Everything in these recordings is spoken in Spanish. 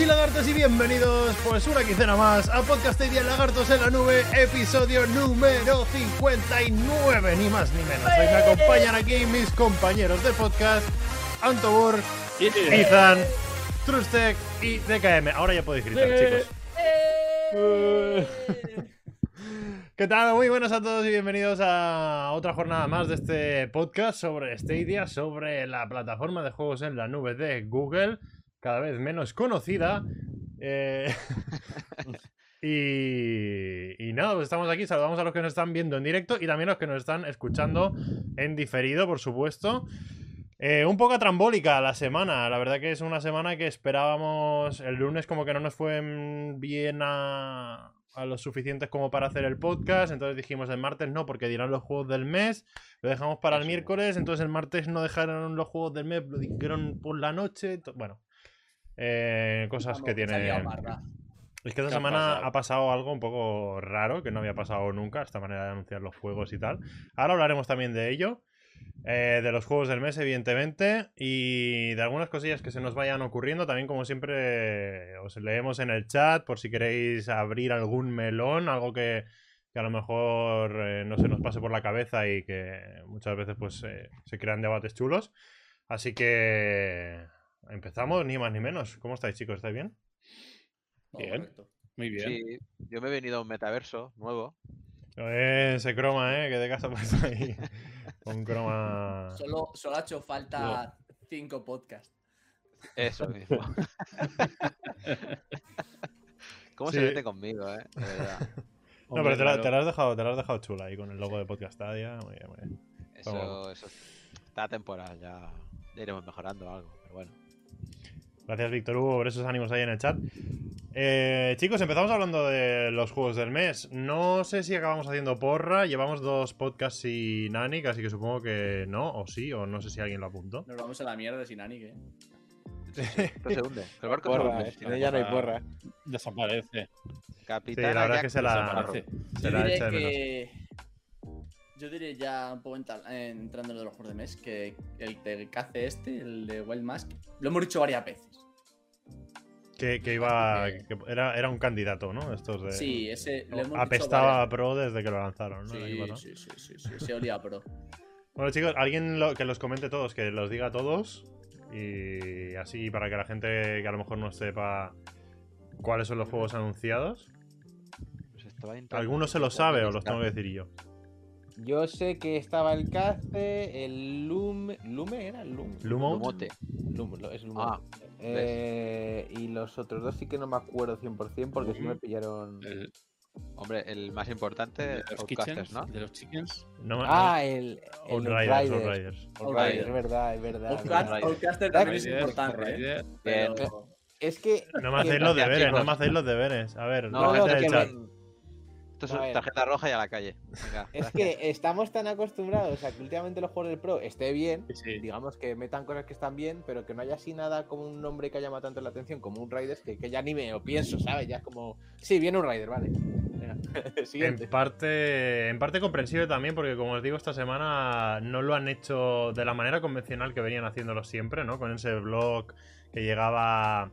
todos lagartos y y bienvenidos pues una quincena más a Podcast Idea Lagartos en la Nube, episodio número 59, ni más ni menos. Hoy me acompañan aquí mis compañeros de podcast, Antobur, Izan, Trustec y DKM. Ahora ya podéis gritar, chicos. ¿Qué tal? Muy buenas a todos y bienvenidos a otra jornada más de este podcast sobre Stadia, sobre la plataforma de juegos en la nube de Google, cada vez menos conocida. Eh, y, y nada, pues estamos aquí, saludamos a los que nos están viendo en directo y también a los que nos están escuchando en diferido, por supuesto. Eh, un poco trambólica la semana, la verdad que es una semana que esperábamos, el lunes como que no nos fue bien a, a lo suficientes como para hacer el podcast, entonces dijimos el martes no porque dirán los juegos del mes, lo dejamos para el miércoles, entonces el martes no dejaron los juegos del mes, lo dijeron por la noche, bueno, eh, cosas que tiene... Es que esta ¿Qué ha semana pasado? ha pasado algo un poco raro, que no había pasado nunca, esta manera de anunciar los juegos y tal. Ahora hablaremos también de ello, eh, de los juegos del mes, evidentemente, y de algunas cosillas que se nos vayan ocurriendo. También, como siempre, os leemos en el chat por si queréis abrir algún melón, algo que, que a lo mejor eh, no se nos pase por la cabeza y que muchas veces pues eh, se crean debates chulos. Así que empezamos, ni más ni menos. ¿Cómo estáis, chicos? ¿Estáis bien? Bien. Muy bien. Sí, yo me he venido a un metaverso nuevo. Eh, ese croma, ¿eh? Que de casa pues ahí. Un croma. Solo, solo ha hecho falta cinco podcasts. Eso mismo. ¿Cómo Sí. se mete conmigo, eh? De verdad. No, Hombre, pero te la, claro. te la has dejado, te la has dejado chula ahí con el logo de Podcastadia. Muy bien, muy bien. Eso, eso está temporal, ya iremos mejorando algo, pero bueno. Gracias, Víctor Hugo, por esos ánimos ahí en el chat. Eh, chicos, empezamos hablando de los juegos del mes. No sé si acabamos haciendo porra. Llevamos dos podcasts sin Anik, así que supongo que no, o sí, o no sé si alguien lo apuntó. Nos vamos a la mierda sin Ani, ¿eh? Esto se hunde. El barco se Porra, hunde. eh, sin ella no hay porra. Desaparece. Sí, Capitana la verdad es que se la, desaparece. se Yo la diré echa de menos. que. Yo diré ya un poco entra- entrando en lo de los juegos de mes que el de cace este, el de Wild Mask, lo hemos dicho varias veces. Que, que iba. Que era, era un candidato, ¿no? Estos de. Sí, ese lo hemos dicho Apestaba a Pro desde que lo lanzaron, ¿no? Sí, sí, sí, sí, sí, se olía pro. Bueno, chicos, alguien lo- que los comente todos, que los diga todos. Y así para que la gente que a lo mejor no sepa cuáles son los juegos anunciados. Pues ¿Alguno se lo sabe o los tengo que decir yo? Yo sé que estaba el Cace, el Lume. ¿Lume era? Lume. ¿Lumo? Lumote. Lume, es Lume. Ah, Eh, y los otros dos sí que no me acuerdo 100% porque sí me pillaron. El, Hombre, el más importante, de los kitchens, ¿no? de los chickens. No, Ah, el. el. Outriders. Outriders, Outrider. es verdad, es verdad. es Outcast- verdad. Outcaster también es Riders, importante, ¿eh? Riders. Es que. No me hacéis los deberes, no me hacéis los deberes. A ver, No, la no, gente del chat. Esto es ver. tarjeta roja y a la calle. Venga. Es que estamos tan acostumbrados a que últimamente los juegos del Pro esté bien, Sí, digamos que metan cosas que están bien, pero que no haya así nada como un nombre que llama tanto la atención como un Riders que, que ya ni me lo pienso, ¿sabes? Ya es como, sí, viene un Rider, vale. Siguiente. En parte, en parte comprensible también, porque como os digo, esta semana no lo han hecho de la manera convencional que venían haciéndolo siempre, ¿no? Con ese blog que llegaba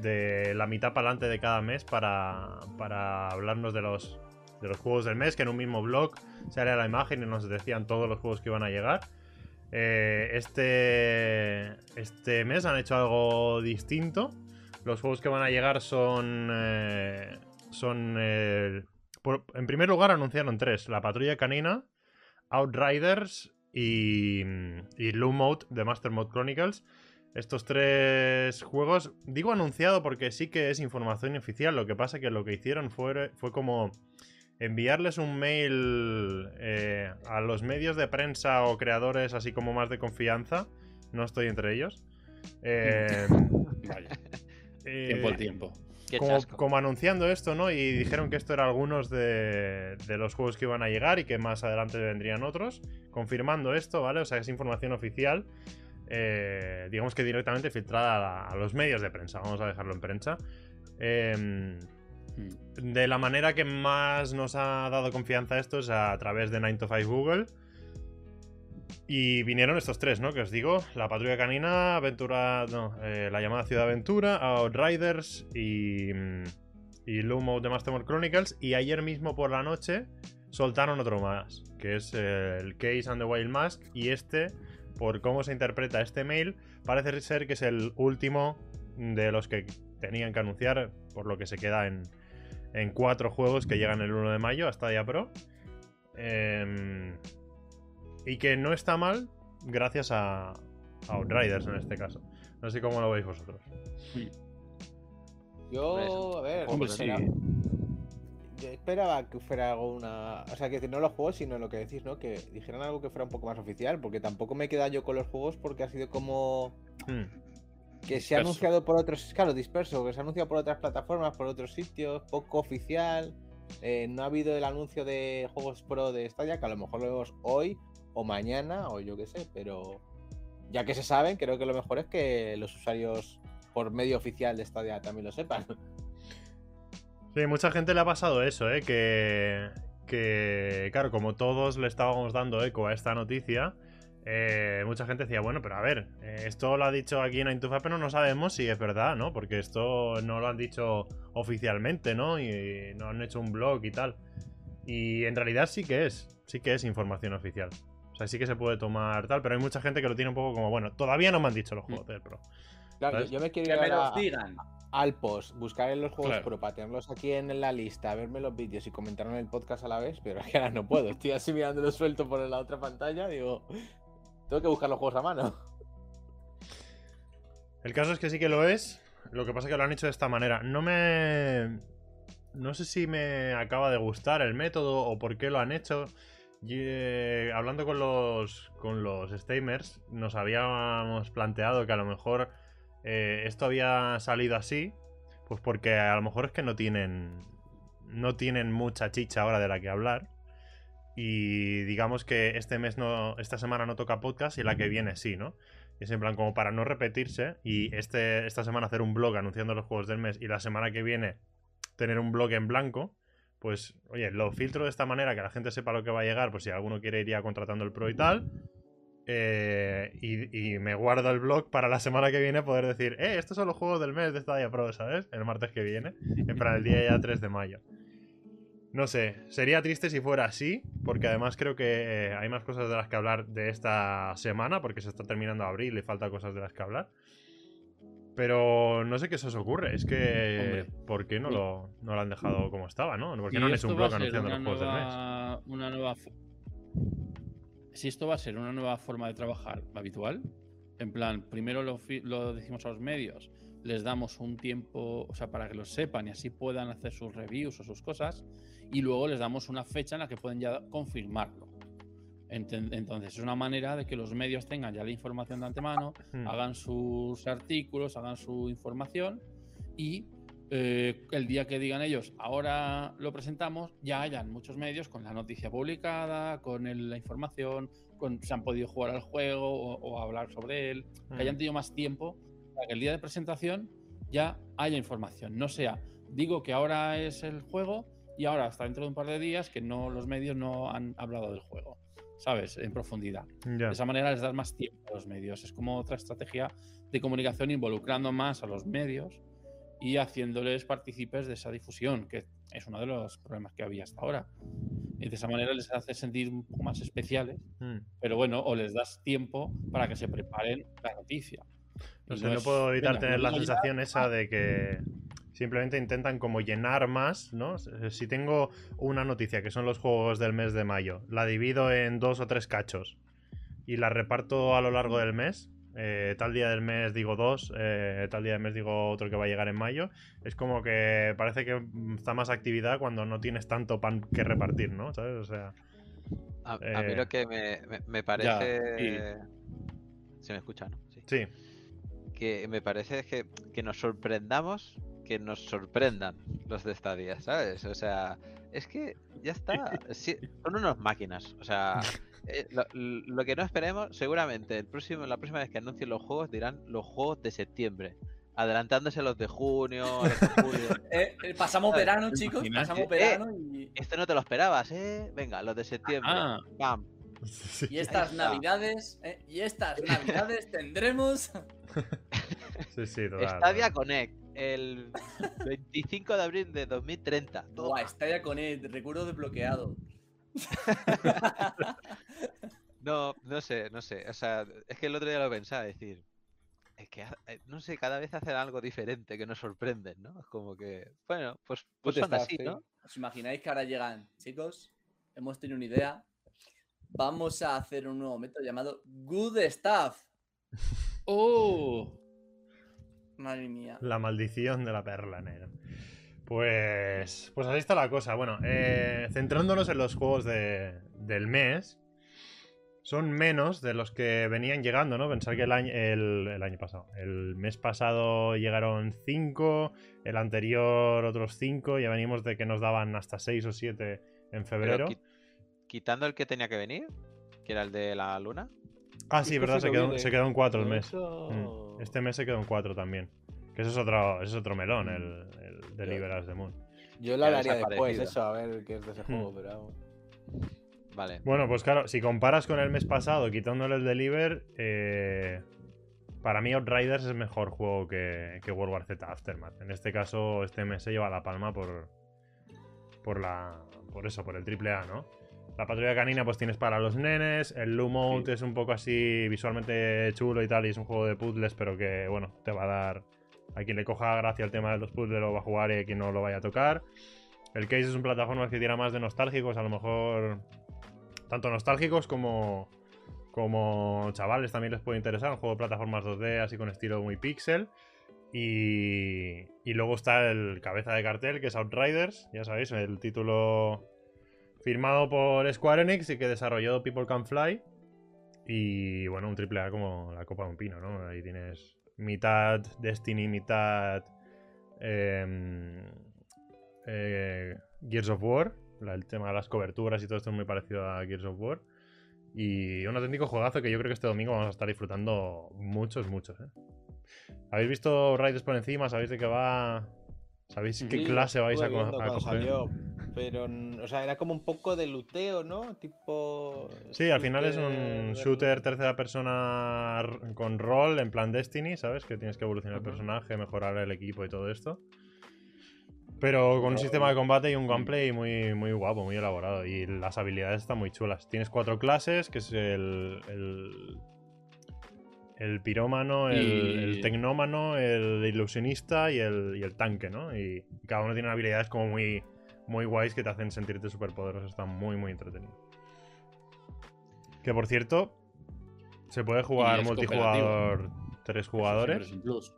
de la mitad para adelante de cada mes para, para hablarnos de los, de los juegos del mes, que en un mismo blog salía la imagen y nos decían todos los juegos que iban a llegar. Eh, este, este mes han hecho algo distinto. Los juegos que van a llegar son. eh, son. eh, en primer lugar, anunciaron tres: La Patrulla Canina, Outriders y. y Loom Mode de Master Mode Chronicles. estos tres juegos. Digo anunciado porque sí que es información oficial. Lo que pasa que lo que hicieron fue, fue como enviarles un mail eh, a los medios de prensa o creadores así como más de confianza. No estoy entre ellos. Eh, Vaya, eh, tiempo al tiempo. Como, anunciando esto, ¿no? Y dijeron que esto era algunos de, de los juegos que iban a llegar y que más adelante vendrían otros. Confirmando esto, ¿vale? O sea, es información oficial. eh, digamos que directamente filtrada a, a los medios de prensa. Vamos a dejarlo en prensa. Em, De la manera que más nos ha dado confianza esto es a través de 9 to 5 Google. Y vinieron estos tres, ¿no? Que os digo: La Patrulla Canina, Aventura. No, eh, La Llamada Ciudad Aventura, Outriders y. mm, Y Mode de Mastermore Chronicles. Y ayer mismo por la noche soltaron otro más, que es el Case and the Wild Mask. Y este, por cómo se interpreta este mail, parece ser que es el último de los que tenían que anunciar, por lo que se queda en, en cuatro juegos que llegan el 1 de mayo a Stadia Pro. Em, y que no está mal gracias a, a Outriders en este caso. No sé cómo lo veis vosotros. Yo, a ver, Hombre, sí. yo esperaba que fuera algo una. O sea, que no los juegos, sino lo que decís, ¿no? Que dijeran algo que fuera un poco más oficial, porque tampoco me queda yo con los juegos porque ha sido como. Hmm. Que se ha anunciado por otros. Claro, disperso, que se ha anunciado por otras plataformas, por otros sitios, poco oficial. eh, no ha habido el anuncio de juegos pro de Stadia, que a lo mejor lo vemos hoy o mañana, o yo qué sé, pero. Ya que se saben, creo que lo mejor es que los usuarios por medio oficial de Stadia también lo sepan. Sí, mucha gente le ha pasado eso, ¿eh? Que, que, claro, como todos le estábamos dando eco a esta noticia, eh, mucha gente decía, bueno, pero a ver, eh, esto lo ha dicho aquí en Intufa, pero no sabemos si es verdad, ¿no? Porque esto no lo han dicho oficialmente, ¿no? Y no han hecho un blog y tal. Y en realidad sí que es, sí que es información oficial. O sea, sí que se puede tomar tal, pero hay mucha gente que lo tiene un poco como, bueno, todavía no me han dicho los juegos del Pro. Claro, ¿Sabes? yo me quiero Que ir me ahora los digan. al post, buscar en los juegos Claro. pro para tenerlos aquí en la lista, verme los vídeos y comentar en el podcast a la vez, pero es que ahora no puedo. Estoy así mirándolo suelto por la otra pantalla, digo, tengo que buscar los juegos a mano. El caso es que sí que lo es. Lo que pasa es que lo han hecho de esta manera. No me. No sé si me acaba de gustar el método o por qué lo han hecho. Eh, hablando con los, con los Stamers, nos habíamos planteado que a lo mejor eh, esto había salido así. Pues porque a lo mejor es que no tienen. No tienen mucha chicha ahora de la que hablar. Y digamos que este mes no. Esta semana no toca podcast y la que viene sí, ¿no? Y es en plan como para no repetirse y este, esta semana hacer un blog anunciando los juegos del mes y la semana que viene tener un blog en blanco, pues oye, lo filtro de esta manera que la gente sepa lo que va a llegar, pues si alguno quiere ir ya contratando el pro y tal. eh, y, y me guardo el blog para la semana que viene poder decir, eh, estos son los juegos del mes de Stadia Pro, ¿sabes? El martes que viene, en plan el día ya 3 de mayo. No sé, sería triste si fuera así, porque además creo que eh, hay más cosas de las que hablar de esta semana, porque se está terminando abril y falta cosas de las que hablar. Pero no sé qué se os ocurre, es que Hombre. ¿por qué no lo, no lo han dejado como estaba, no? ¿Por qué Si no han hecho un blog anunciando los juegos del mes? Una nueva si esto va a ser una nueva forma de trabajar habitual, en plan, primero lo, lo decimos a los medios, les damos un tiempo, o sea, para que lo sepan y así puedan hacer sus reviews o sus cosas, y luego les damos una fecha en la que pueden ya confirmarlo. Entonces, es una manera de que los medios tengan ya la información de antemano, Hmm. hagan sus artículos, hagan su información y eh, el día que digan ellos, ahora lo presentamos, ya hayan muchos medios con la noticia publicada, con el- la información, con se han podido jugar al juego o, o hablar sobre él, que hayan Mm. tenido más tiempo para que el día de presentación ya haya información. No sea, digo que ahora es el juego y ahora hasta dentro de un par de días que no los medios no han hablado del juego, ¿sabes? En profundidad. De esa manera les das más tiempo a los medios. Es como otra estrategia de comunicación involucrando más a los medios y haciéndoles partícipes de esa difusión, que es uno de los problemas que había hasta ahora. Y de esa manera les hace sentir un poco más especiales, Mm. pero bueno, o les das tiempo para que se preparen la noticia. No sé, no puedo evitar venga, tener la sensación esa de que simplemente intentan como llenar más, ¿no? Si tengo una noticia que son los juegos del mes de mayo, la divido en dos o tres cachos y la reparto a lo largo del mes, eh, tal día del mes digo dos, eh, tal día del mes digo otro que va a llegar en mayo. Es como que parece que está más actividad cuando no tienes tanto pan que repartir, ¿no? ¿Sabes? O sea, A, a mí Eh, lo que me, me- me parece. Se me escucha, ¿no? Sí. sí. Que me parece que, que nos sorprendamos, que nos sorprendan los de Stadia, ¿sabes? O sea, es que ya está. sí, son unas máquinas. O sea, eh, lo, lo que no esperemos, seguramente el próximo, la próxima vez que anuncien los juegos dirán los juegos de septiembre. Adelantándose a los de junio, los de julio. Eh, eh, pasamos ¿Sabes? verano, chicos. Imagínate. Pasamos verano y, Esto no te lo esperabas, ¿eh? Venga, los de septiembre. Ah. Pam. Sí. y estas navidades. eh, y estas navidades tendremos. Sí, sí, total. Stadia Connect, el 25 de abril de 2030. Toma. Buah, Stadia con el recuerdo desbloqueado. No, no sé, no sé. O sea, es que el otro día lo pensaba, decir. Es que, eh, no sé, cada vez hacen algo diferente que nos sorprenden, ¿no? Es como que, bueno, pues, pues Good son stuff, así, sí. ¿no? ¿Os imagináis que ahora llegan, chicos? Hemos tenido una idea. Vamos a hacer un nuevo método llamado Good Stuff. ¡Oh! Madre mía. La maldición de la perla negra. Pues, pues así está la cosa. Bueno, eh, centrándonos en los juegos de- del mes, son menos de los que venían llegando, ¿no? Pensar que el año, el, el año pasado, el mes pasado llegaron 5, el anterior otros 5, ya venimos de que nos daban hasta 6 o 7 en febrero. qui- quitando el que tenía que venir, que era el de la luna. Ah, sí, verdad, se que quedó, se quedó en 4 el Pero mes. Mm. Este mes se quedó en 4 también. Que eso es otro, eso es otro melón, el, el Deliver the Moon. Yo lo hablaría después, eso, a ver qué es de ese Hmm. juego, pero vamos. Vale. Bueno, pues claro, si comparas con el mes pasado, quitándole el Deliver, eh, para mí Outriders es mejor juego que, que World War Z Aftermath. En este caso, este mes se lleva la palma por, por la, por eso, por el triple A, ¿no? La patrulla canina, pues tienes para los nenes. El Lumot es un poco así visualmente chulo y tal, y es un juego de puzzles, pero que, bueno, te va a dar. A quien le coja gracia el tema de los puzzles lo va a jugar y a quien no lo vaya a tocar. El Case es un plataforma que tira más de nostálgicos, a lo mejor tanto nostálgicos como, como chavales también les puede interesar. Un juego de plataformas 2D así con estilo muy pixel. Y, y luego está el cabeza de cartel que es Outriders, ya sabéis, el título firmado por Square Enix y que desarrolló People Can Fly. Y bueno, un triple A como la copa de un pino, ¿no? Ahí tienes mitad Destiny, mitad em, eh, Gears of War. El tema de las coberturas y todo esto es muy parecido a Gears of War. Y un auténtico juegazo que yo creo que este domingo vamos a estar disfrutando muchos, muchos. ¿eh? ¿Habéis visto Raiders por encima? ¿Sabéis de qué va? ¿Sabéis qué clase vais a, co- a coger? salió, pero, o sea, era como un poco de luteo, ¿no? Tipo. Sí, al final es un shooter tercera persona con rol en plan Destiny, ¿sabes? Que tienes que evolucionar el personaje, mejorar el equipo y todo esto. Pero con un sistema de combate y un gameplay muy, muy guapo, muy elaborado. Y las habilidades están muy chulas. Tienes cuatro clases, que es el. el, el pirómano, el, Y- el tecnómano, el ilusionista y el, y el tanque, ¿no? Y cada uno tiene habilidades como muy, muy guays que te hacen sentirte súper poderoso. Está muy, muy entretenido. Que por cierto, se puede jugar es multijugador tres jugadores. es plus.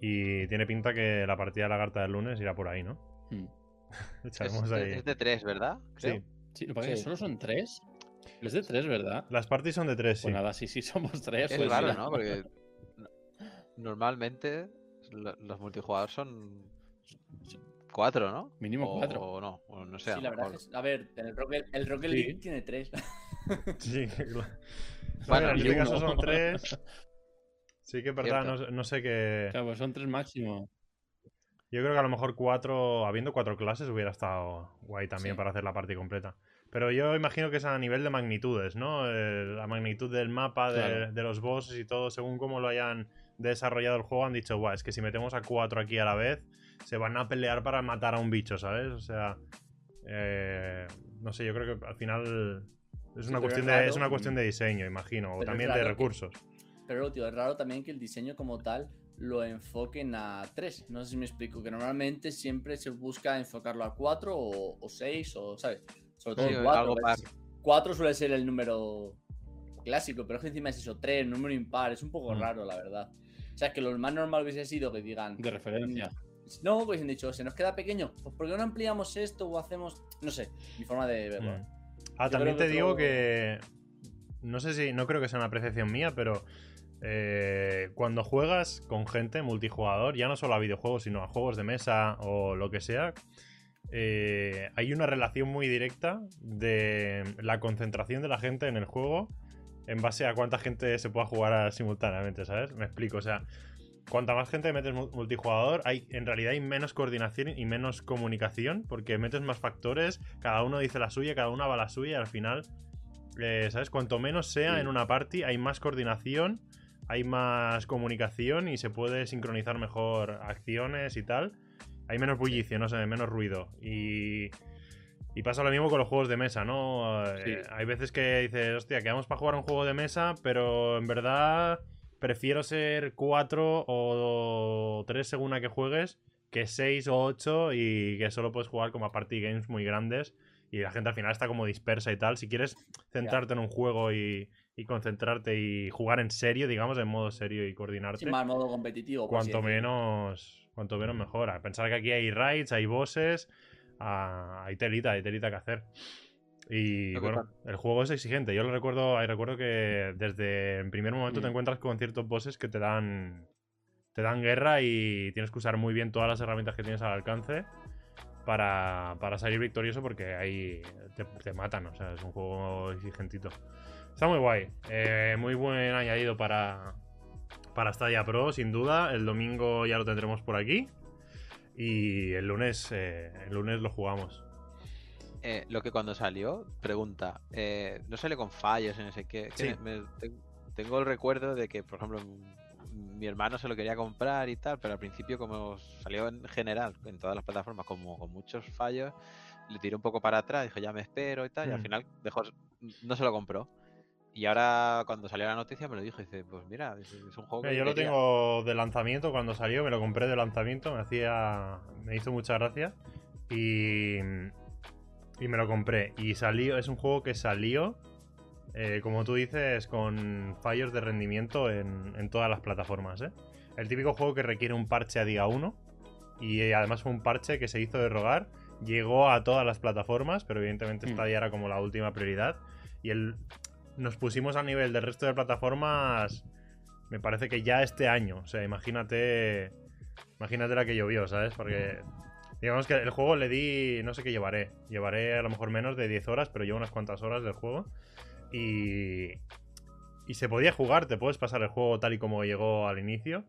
Y tiene pinta que la partida de la carta del lunes irá por ahí, ¿no? Hmm. Es, Echaremos de- ahí. es de tres, ¿verdad? Creo. Sí. Sí, lo que pasa es que Sí. solo son tres. Es de tres, ¿verdad? Las parties son de tres, sí. Pues nada, sí, sí, somos tres. Es pues raro. ¿no? Porque no- normalmente lo- los multijugadores son cuatro, ¿no? Mínimo O- cuatro. O no, o no sé. a Sí, la verdad es A ver, el Rocket, el Rocket Sí. League tiene tres. Sí, claro. No, Bueno, en este caso uno. son tres. Sí que es verdad, no, no sé qué. Claro, pues son tres máximo. Yo creo que a lo mejor cuatro, habiendo cuatro clases, hubiera estado guay también Sí. para hacer la partida completa. Pero yo imagino que es a nivel de magnitudes, ¿no? Eh, la magnitud del mapa, de, Claro. de los bosses y todo, según cómo lo hayan desarrollado el juego, han dicho, guau, es que si metemos a cuatro aquí a la vez, se van a pelear para matar a un bicho, ¿sabes? O sea, eh, no sé, yo creo que al final es Sí, una, cuestión es de, es una cuestión de diseño, imagino, o también de raro que- recursos. Pero, tío, es raro también que el diseño como tal lo enfoquen a 3. No sé si me explico, que normalmente siempre se busca enfocarlo a 4 o, o 6 o, ¿sabes? Sobre todo Sí, 4. algo par. 4 suele ser el número clásico, pero es que encima es eso, 3, número impar, es un poco Mm. raro, la verdad. O sea, que lo más normal hubiese sido que digan. De referencia. No, pues han dicho, se nos queda pequeño. Pues ¿por qué no ampliamos esto o hacemos.? No sé, mi forma de verlo. Mm. Ah, Yo también te que digo que. No sé si. No creo que sea una apreciación mía, pero. eh, cuando juegas con gente multijugador, ya no solo a videojuegos, sino a juegos de mesa o lo que sea, eh, hay una relación muy directa de la concentración de la gente en el juego en base a cuánta gente se pueda jugar simultáneamente, ¿sabes? Me explico, o sea, cuanta más gente metes mu- multijugador, hay, en realidad hay menos coordinación y menos comunicación, porque metes más factores, cada uno dice la suya, cada uno va la suya, y al final, eh, ¿sabes? Cuanto menos sea Sí. en una party, hay más coordinación, hay más comunicación y se puede sincronizar mejor acciones y tal. Hay menos bullicio, no sé, menos ruido. Y, y pasa lo mismo con los juegos de mesa, ¿no? Eh, hay veces que dices, hostia, quedamos para jugar un juego de mesa, pero en verdad prefiero ser cuatro o tres según a que juegues que seis o ocho y que solo puedes jugar como a party games muy grandes y la gente al final está como dispersa y tal. Si quieres centrarte en un juego y, y concentrarte y jugar en serio, digamos, en modo serio y coordinarte, Sin más modo competitivo. cuanto menos, cuanto menos mejor. A Pensar que aquí hay raids, hay bosses, ah, hay telita, hay telita que hacer. Y bueno, el juego es exigente. Yo lo recuerdo, ahí recuerdo que desde el primer momento te Mm. encuentras con ciertos bosses que te dan te dan guerra y tienes que usar muy bien todas las herramientas que tienes al alcance para, para salir victorioso porque ahí te, te matan. O sea, es un juego exigentito. Está muy guay. eh, muy buen añadido para, para Stadia Pro, sin duda. El domingo ya lo tendremos por aquí. Y el lunes, eh, el lunes lo jugamos. Eh, lo que cuando salió, pregunta, eh, no sale con fallos y no sé qué. que Sí. me- te- tengo el recuerdo de que, por ejemplo, mi hermano se lo quería comprar y tal, pero al principio, como salió en general, en todas las plataformas, como con muchos fallos, le tiró un poco para atrás, dijo ya me espero y tal, y al Mm. final dejó, no se lo compró. Y ahora, cuando salió la noticia, me lo dijo, dice, pues mira, es, es un juego Mira, que yo lo quería". tengo de lanzamiento cuando salió, me lo compré de lanzamiento, me hacía. me hizo mucha gracia. Y. Y me lo compré. Y salió. Es un juego que salió. eh, como tú dices, con fallos de rendimiento en, en todas las plataformas, ¿eh? El típico juego que requiere un parche a día 1. Y eh, además fue un parche que se hizo de rogar. Llegó a todas las plataformas, pero evidentemente Mm. esta ya era como la última prioridad. Y el, nos pusimos al nivel del resto de plataformas. Me parece que ya este año. O sea, imagínate. Imagínate la que llovió, ¿sabes? Porque. Digamos que el juego le di. No sé qué llevaré. Llevaré a lo mejor menos de 10 horas, pero llevo unas cuantas horas del juego. Y. Y se podía jugar, te puedes pasar el juego tal y como llegó al inicio.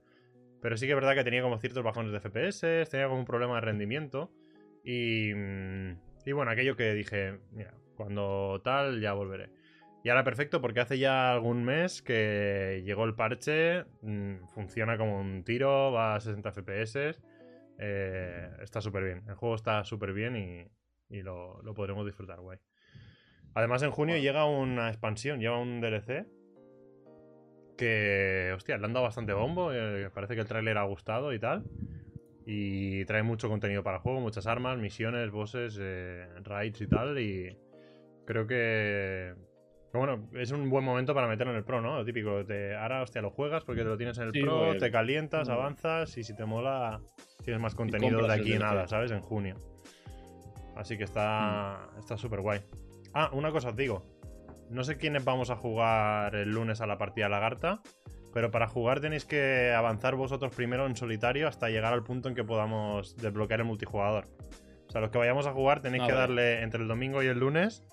Pero sí que es verdad que tenía como ciertos bajones de FPS, tenía como un problema de rendimiento. Y. Y bueno, aquello que dije, mira, cuando tal, ya volveré. Y ahora perfecto, porque hace ya algún mes que llegó el parche, mm, funciona como un tiro, va a 60 FPS. eh, está súper bien. El juego está súper bien y, y lo, lo podremos disfrutar, guay. Además, en junio llega una expansión, lleva un DLC. Que, hostia, le han dado bastante bombo. eh, parece que el tráiler ha gustado y tal. Y trae mucho contenido para el juego, muchas armas, misiones, bosses, eh, raids y tal. Y creo que, que, bueno, es un buen momento para meterlo en el Pro, ¿no? Lo típico, te, ahora, hostia, lo juegas porque te lo tienes en el Sí, Pro, te calientas, avanzas y si te mola, tienes más contenido de aquí en nada, ¿sabes? En junio. Así que está Mm. está súper guay. Ah, una cosa os digo. No sé quiénes vamos a jugar el lunes a la partida lagarta, pero para jugar tenéis que avanzar vosotros primero en solitario hasta llegar al punto en que podamos desbloquear el multijugador. O sea, los que vayamos a jugar tenéis Ah, que vale. darle entre el domingo y el lunes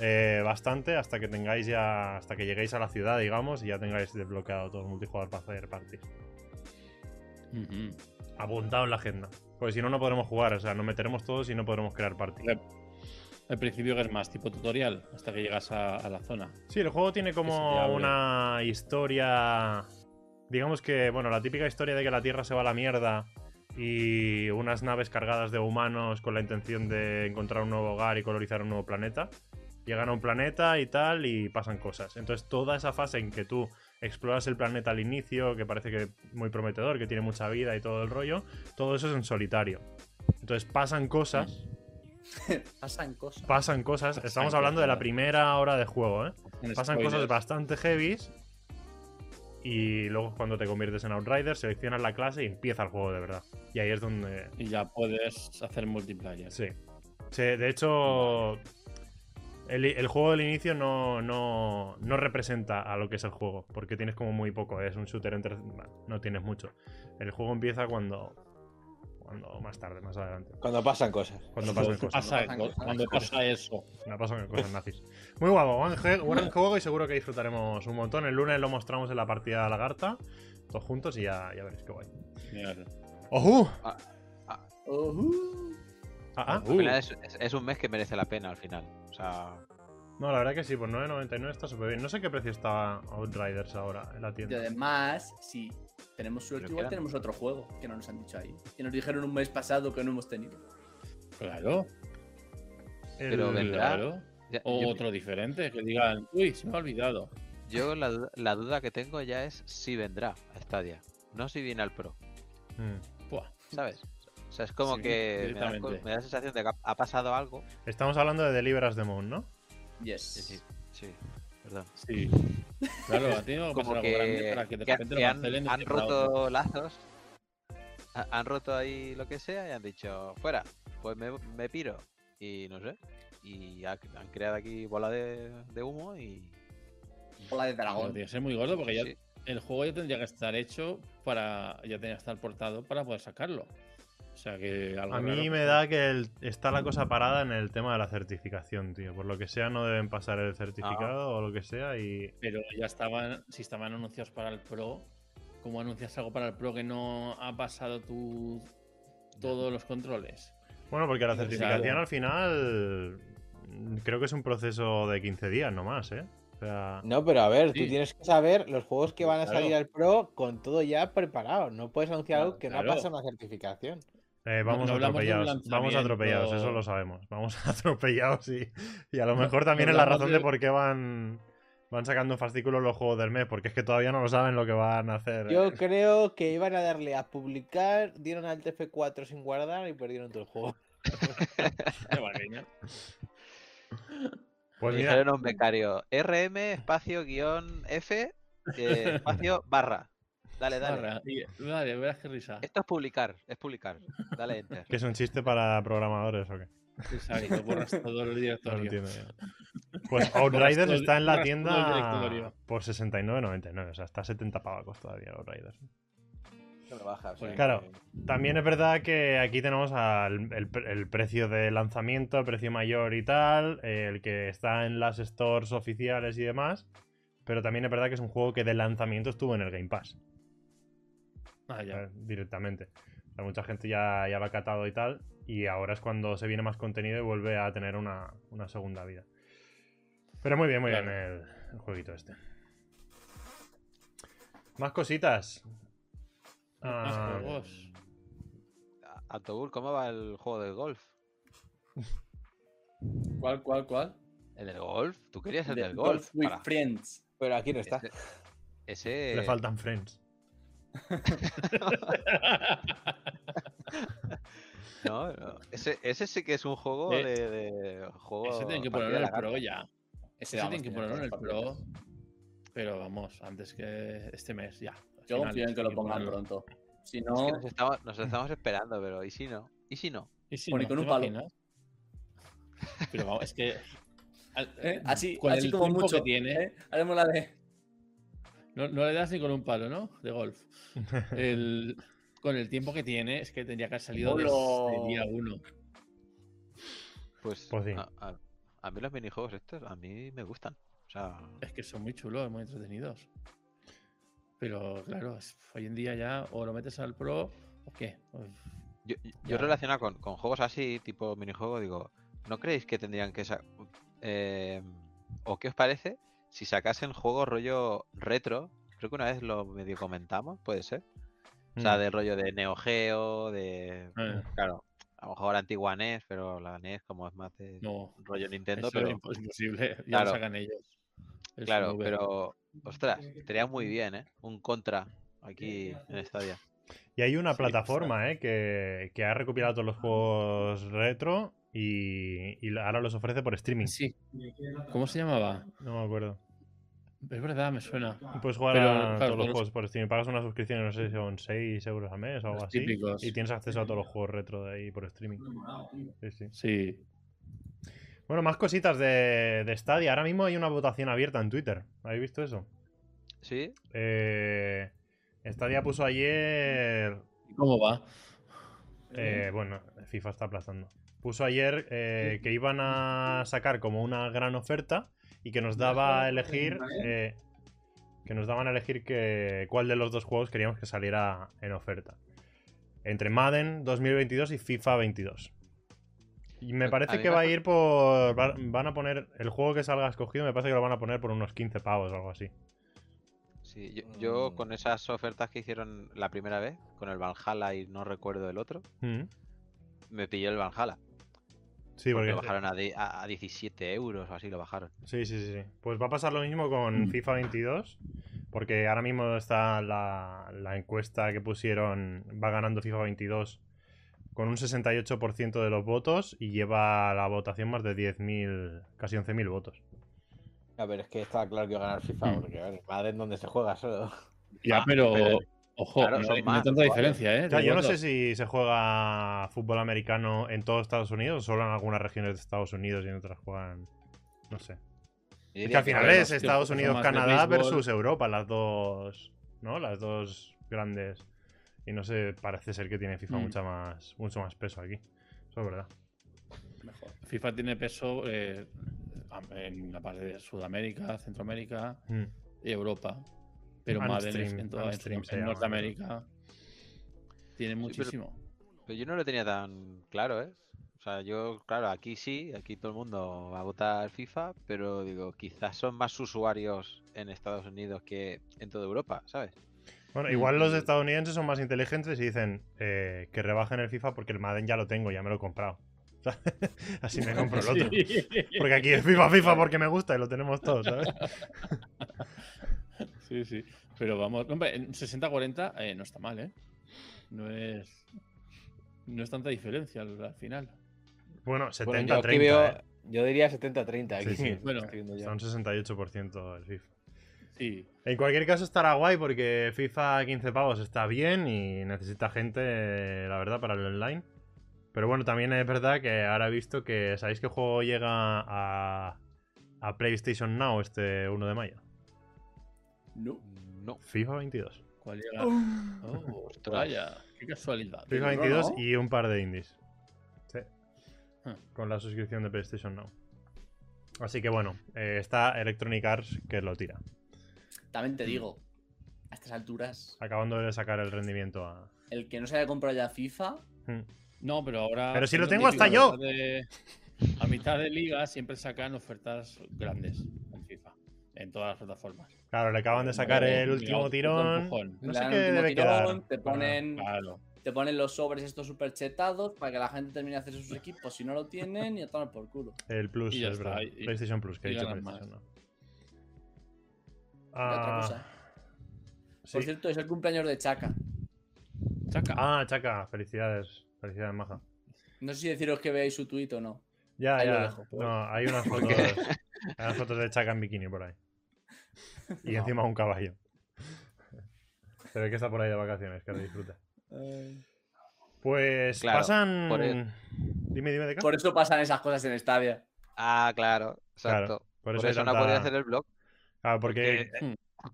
eh, bastante hasta que tengáis ya. hasta que lleguéis a la ciudad, digamos, y ya tengáis desbloqueado todo el multijugador para hacer parties. Ujú. Apuntado en la agenda. Porque si no, no podremos jugar. O sea, nos meteremos todos y no podremos crear party. Al- Al principio que es más tipo tutorial, hasta que llegas a, a la zona. Sí, el juego tiene como una historia. Digamos que, bueno, la típica historia de que la Tierra se va a la mierda y unas naves cargadas de humanos con la intención de encontrar un nuevo hogar y colonizar un nuevo planeta. Llegan a un planeta y tal y pasan cosas. Entonces, toda esa fase en que tú exploras el planeta al inicio, que parece que muy prometedor, que tiene mucha vida y todo el rollo, todo eso es en solitario. Entonces, pasan cosas Pasan cosas. pasan cosas. Pasan Estamos hablando de la primera hora de juego, ¿eh? Pasan cosas bastante heavies. Y luego cuando te conviertes en Outrider, seleccionas la clase y empieza el juego de verdad. Y ahí es donde... Y ya puedes hacer multiplayer. Sí. Sí, de hecho, el, el juego del inicio no, no, no representa a lo que es el juego, porque tienes como muy poco, es un shooter entre... no tienes mucho. El juego empieza cuando... Cuando más tarde, más adelante. Cuando pasan cosas. Cuando pasan Cuando cosas. pasa, pasan cosas. cuando pasa eso. Me pasan cosas nazis. Muy guapo, buen, je- buen juego y seguro que disfrutaremos un montón. El lunes lo mostramos en la partida de Lagarta, todos juntos y ya, ya veréis qué guay. ¡Ojú! Ujú. Ah, ah. Al final es, es- es un mes que merece la pena al final. O sea, No, la verdad que sí, por 9.99 está súper bien. No sé qué precio está Outriders ahora en la Y tienda. además, si tenemos suerte, igual tenemos otro juego que no nos han dicho ahí. Que nos dijeron un mes pasado que no hemos tenido. Claro, El- pero vendrá. claro. ya- O yo, otro diferente, que digan, uy, se me ha olvidado. yo la, la duda que tengo ya es si vendrá a Stadia. No si viene al Pro, Mm. ¿sabes? O sea, es como Sí, que me da, me la sensación de que ha, pasado algo. Estamos hablando de Deliveras the Moon, ¿no? Yes. Sí, sí, sí, perdón. Sí. Claro, ha tenido que Como pasar algo grande que, para que de que- repente que lo han, cancelen de han roto lazos, ha- han roto ahí lo que sea y han dicho, fuera, pues me, me piro. Y no sé, y ha- han creado aquí bola de, de humo y... Hola de dragón. tiene que ser muy gordo porque ya sí. el juego ya tendría que estar hecho para. Ya tendría que estar portado para poder sacarlo. O sea que algo A mí raro me da que el- está la cosa parada en el tema de la certificación, tío. Por lo que sea, no deben pasar el certificado o lo que sea y... Pero ya estaban. Si estaban anunciados para el Pro, ¿cómo anuncias algo para el Pro que no ha pasado tu, todos los controles? Bueno, porque la Claro. certificación al final creo que es un proceso de 15 días nomás, ¿eh? O sea, No, pero a ver, tú tienes que saber los juegos que van a Claro. salir al Pro con todo ya preparado. No puedes anunciar algo que no ha pasado una certificación. Eh, vamos no atropellados. Vamos atropellados, eso lo sabemos. Vamos atropellados y, y a lo mejor también es la razón de de- por qué van, van sacando fascículos los juegos del mes, porque es que todavía no lo saben lo que van a hacer. Yo ¿eh? creo que iban a darle a publicar, dieron al TF4 sin guardar y perdieron todo el juego. Pues mira, un becario, RM, espacio, guion, F, eh, espacio, barra. Dale, dale. Barra, y- Vale, verás qué risa. Esto es publicar, es publicar. Dale enter. ¿que es un chiste para programadores o qué? Exacto, borras todo el No lo directorio. entiendo ya. Pues Outriders está en la tienda por 69.99, o sea, está a 70 pavacos todavía Outriders. No. Pues ¿eh? Claro, también es verdad que aquí tenemos al- el, pre- el precio de lanzamiento, el precio mayor y tal, el que está en las stores oficiales y demás, pero también es verdad que es un juego que de lanzamiento estuvo en el Game Pass Ah, ya. eh, directamente. O sea, mucha gente ya, ya lo ha catado y tal, y ahora es cuando se viene más contenido y vuelve a tener una, una segunda vida. Pero muy bien, muy Claro. bien el, el jueguito este. Más cositas. Más Ah, juegos. Autobús, ¿cómo va el juego del golf? ¿Cuál, cuál, cuál? ¿El del golf? ¿Tú querías el del golf? with Para- Friends. Pero aquí no está. Ese, ese- Le faltan friends. No, no, Ese, ese sí que es un juego Eh, de, de juego. Ese tienen que ponerlo en el Pro ya. Ese vamos, tienen que tiene ponerlo en el Pro. Pero vamos, antes que este mes ya. Yo confío en que lo pongan ponerlo. pronto. Si Es no, que nos estamos, nos estamos esperando, pero ¿y si no? ¿Y si no? ¿Y si Pone no? con ¿Te un palo. imaginas? Pero vamos, es que. al- ¿eh? así, con así el como mucho. que tiene, ¿eh? Haremos la de. No, no le das ni con un palo, ¿no? De golf. El, con el tiempo que tiene, es que tendría que haber salido desde Hola. día uno. Pues, Pues sí. a, a- a mí los minijuegos estos, a mí me gustan. O sea, Es que son muy chulos, muy entretenidos. Pero claro, es- hoy en día ya o lo metes al Pro o qué. Uf, yo, yo relacionado con, con juegos así, tipo minijuego, digo, ¿no creéis que tendrían que eh, ¿O qué os parece si sacasen juegos rollo retro? Creo que una vez lo medio comentamos, puede ser. O sea, Mm. del rollo de Neo Geo, de. Eh. Claro, a lo mejor antigua NES, pero la NES como es más de No, rollo Nintendo, eso pero. es imposible. Ya Claro. lo sacan ellos. Claro, pero. Ostras, estaría muy bien, ¿eh? Un contra aquí en Stadia. Y hay una Sí, plataforma eh, que, que ha recopilado todos los juegos retro y, y ahora los ofrece por streaming. Sí. ¿Cómo se llamaba? No me acuerdo. Es verdad, me suena. Puedes jugar Pero, a claro, todos los juegos por streaming. Pagas una suscripción, no sé si son 6 euros al mes o algo Los así. típicos. Y tienes acceso a todos los juegos retro de ahí por streaming. Sí, sí. Sí. Bueno, más cositas de, de Stadia. Ahora mismo hay una votación abierta en Twitter. ¿Habéis visto eso? Sí, Eh, Stadia puso ayer. ¿Y ¿Cómo va? eh, bueno, FIFA está aplastando. Puso ayer eh, que iban a sacar como una gran oferta y que nos daba a elegir. eh, que nos daban a elegir que, cuál de los dos juegos queríamos que saliera en oferta. Entre Madden 2022 y FIFA 22. Y me a parece que va a ir por. va- Van a poner. El juego que salga escogido, me parece que lo van a poner por unos 15 pavos o algo así. sí. Yo, yo Mm. con esas ofertas que hicieron la primera vez, con el Valhalla y no recuerdo el otro, Mm. me pillé el Valhalla. Sí, porque. Porque lo bajaron a, di- a- a 17 euros o así lo bajaron. Sí, sí, sí, sí. Pues va a pasar lo mismo con Mm. FIFA 22. Porque ahora mismo está la, la encuesta que pusieron. Va ganando FIFA 22 con un 68% de los votos y lleva la votación más de 10.000, casi 11.000 votos. A ver, es que estaba claro que iba a ganar FIFA, Mm. porque a ver, Madden donde se juega solo. Ya, Ah, pero. Ojo, claro, no, hay, no hay más, tanta ¿vale? diferencia, ¿eh? O sea, de yo no sé si se juega fútbol americano en todos Estados Unidos o solo en algunas regiones de Estados Unidos y en otras juegan. No sé. Es que al final es Estados son Unidos, más de Canadá béisbol. versus Europa, las dos. ¿No? Las dos grandes. Y no sé, parece ser que tiene FIFA Mm. mucha más, mucho más peso aquí. Eso es verdad. Mejor. FIFA tiene peso eh, en la parte de Sudamérica, Centroamérica Mm. y Europa. Pero Madden en, toda, en, en Norteamérica tiene muchísimo. Pero yo no lo tenía tan claro, ¿eh? O sea, yo, claro, aquí sí, aquí todo el mundo va a votar FIFA, pero digo, quizás son más usuarios en Estados Unidos que en toda Europa, ¿sabes? Bueno, Mm. igual los estadounidenses son más inteligentes y dicen eh, que rebajen el FIFA porque el Madden ya lo tengo, ya me lo he comprado. Así me compro el otro. Porque aquí es FIFA, FIFA porque me gusta y lo tenemos todos, ¿sabes? Sí, sí. Pero vamos, hombre, en 60-40 eh, no está mal, ¿eh? No es. No es tanta diferencia al, al final. Bueno, Bueno, yo 70-30. aquí veo, ¿eh? yo diría 70-30 aquí. Sí, sí. Bueno. Está un 68% el FIFA. Sí. En cualquier caso estará guay porque FIFA 15 pavos está bien y necesita gente, la verdad, para el online. Pero bueno, también es verdad que ahora he visto que, ¿sabéis qué juego llega a, a PlayStation Now este 1 de mayo? No. No. FIFA 22. ¿Cuál llega? Oh, Ostras. vaya, qué casualidad. FIFA no, 22 ¿no? y un par de indies. Sí. Ah. Con la suscripción de PlayStation Now. Así que bueno, eh, está Electronic Arts que lo tira. También te digo, a estas alturas, Acabando de sacar el rendimiento a... el que no se haya comprado ya FIFA, Hmm. No, pero ahora. Pero si lo tengo hasta yo. A mitad, de, a mitad de liga siempre sacan ofertas grandes en todas las plataformas. Claro, le acaban de sacar el último tirón. No sé qué debe tirón, quedar. te ponen, Claro. te ponen los sobres estos super chetados para que la gente termine de hacer sus equipos. Si no lo tienen, y a tomar por culo. El Plus, Y ya es está, verdad. y- PlayStation Plus, que he dicho PlayStation, más. ¿no? Y otra Ah, cosa. sí. Por cierto, es el cumpleaños de Chaka. Chaca. Ah, Chaca, felicidades. Felicidades, Maja. No sé si deciros que veáis su tuit o no. Ya, Ahí lo ya. dejo. No, hay unas fotos. hay unas fotos de Chaca en bikini por ahí. Y encima un caballo. Se ve que está por ahí de vacaciones, que lo disfruta. Pues Claro, pasan. por el- Dime, dime de qué. Por eso pasan esas cosas en Stadia. Ah, claro, exacto. por Por eso eso, hay no tanta- podía hacer el blog. Claro, porque.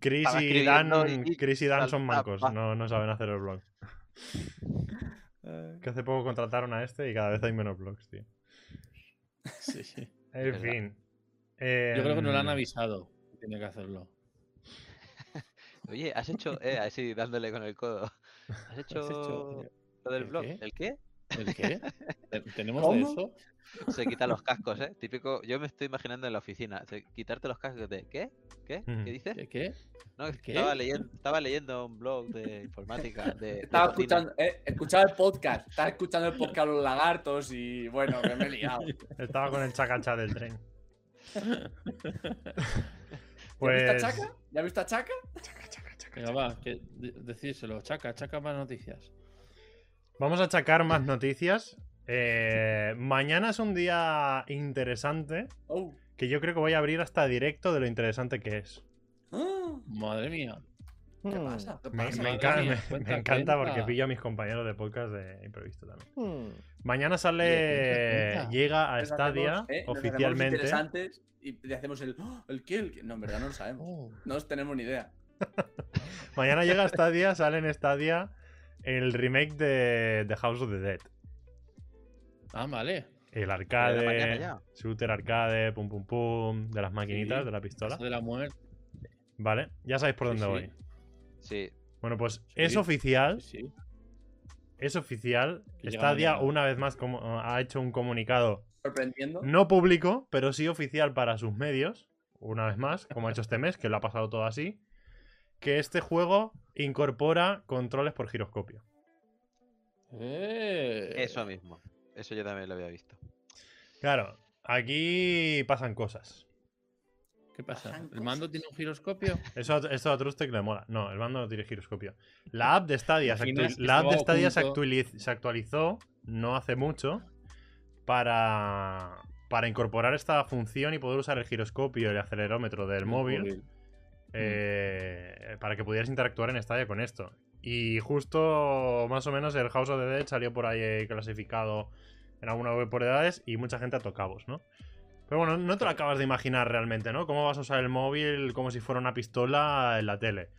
Chris y Dan, y Chris y Dan son mancos, no, no saben hacer el blog. Que hace poco contrataron a este y cada vez hay menos blogs, tío. Sí, sí. En fin. Yo creo que no le han Em, avisado tiene que hacerlo. Oye, has hecho, eh, así dándole con el codo. ¿Has hecho, hecho- lo del ¿El blog? qué? ¿El qué? ¿El qué? ¿Te- ¿Tenemos ¿Cómo? de eso? Se quita los cascos, ¿eh? Típico, yo me estoy imaginando en la oficina. quitarte los cascos de ¿qué? ¿Qué? ¿Qué dices? ¿Qué? ¿Qué? No, ¿Qué? estaba leyendo, estaba leyendo un blog de informática. De, de Estaba cocina. escuchando, eh, escuchaba el podcast. Estaba escuchando el podcast de los lagartos y bueno, que me he liado. Estaba con el chacacha del tren. ¿Ya has visto a Pues. Chaka? ¿Ya has visto a Chaka? Venga, va, que, de- decídselo. Chaca, chaca más noticias. Vamos a chacar más noticias. Eh, mañana es un día interesante Oh. que yo creo que voy a abrir hasta directo de lo interesante que es. Madre mía. ¿Qué Hmm, pasa? ¿Qué Me, pasa? encanta porque pillo a mis compañeros de podcast de imprevisto también. hmm. Mañana sale, Cuenta, cuenta. llega a Nos Stadia hacemos, ¿eh? Nos hacemos oficialmente. interesantes y le hacemos el. ¡Oh! ¿El qué? ¿El qué? No, en verdad no lo sabemos. Oh, No tenemos ni idea. Mañana llega a Stadia, sale en Stadia el remake de, de House of the Dead. Ah, vale. El arcade, shooter arcade, pum pum pum, de las maquinitas, Sí, de la pistola. Eso de la muerte. Vale, ya sabéis por Sí, dónde sí. voy. Sí, Bueno, pues Sí, es oficial, Sí, sí. es oficial. Stadia una vez más como- ha hecho un comunicado Sorprendiendo. no público, pero sí oficial para sus medios, una vez más, como ha hecho este mes, que lo ha pasado todo así, que este juego incorpora controles por giroscopio. Eh. eso mismo. Eso yo también lo había visto. Claro, aquí pasan cosas. ¿Qué pasa? ¿El mando tiene un giroscopio? Eso, a- esto a Trustec le mola. No, el mando no tiene giroscopio. La app de Stadia, se, la app de Stadia se, oculto. actualiz- se actualizó no hace mucho para, para incorporar esta función y poder usar el giroscopio y el acelerómetro del móvil. eh, para que pudieras interactuar en Stadia con esto. Y justo más o menos el House of the Dead salió por ahí clasificado en alguna web por edades y mucha gente a tocabos, ¿no? Pero bueno, no te lo acabas de imaginar realmente, ¿no? ¿Cómo vas a usar el móvil como si fuera una pistola en la tele?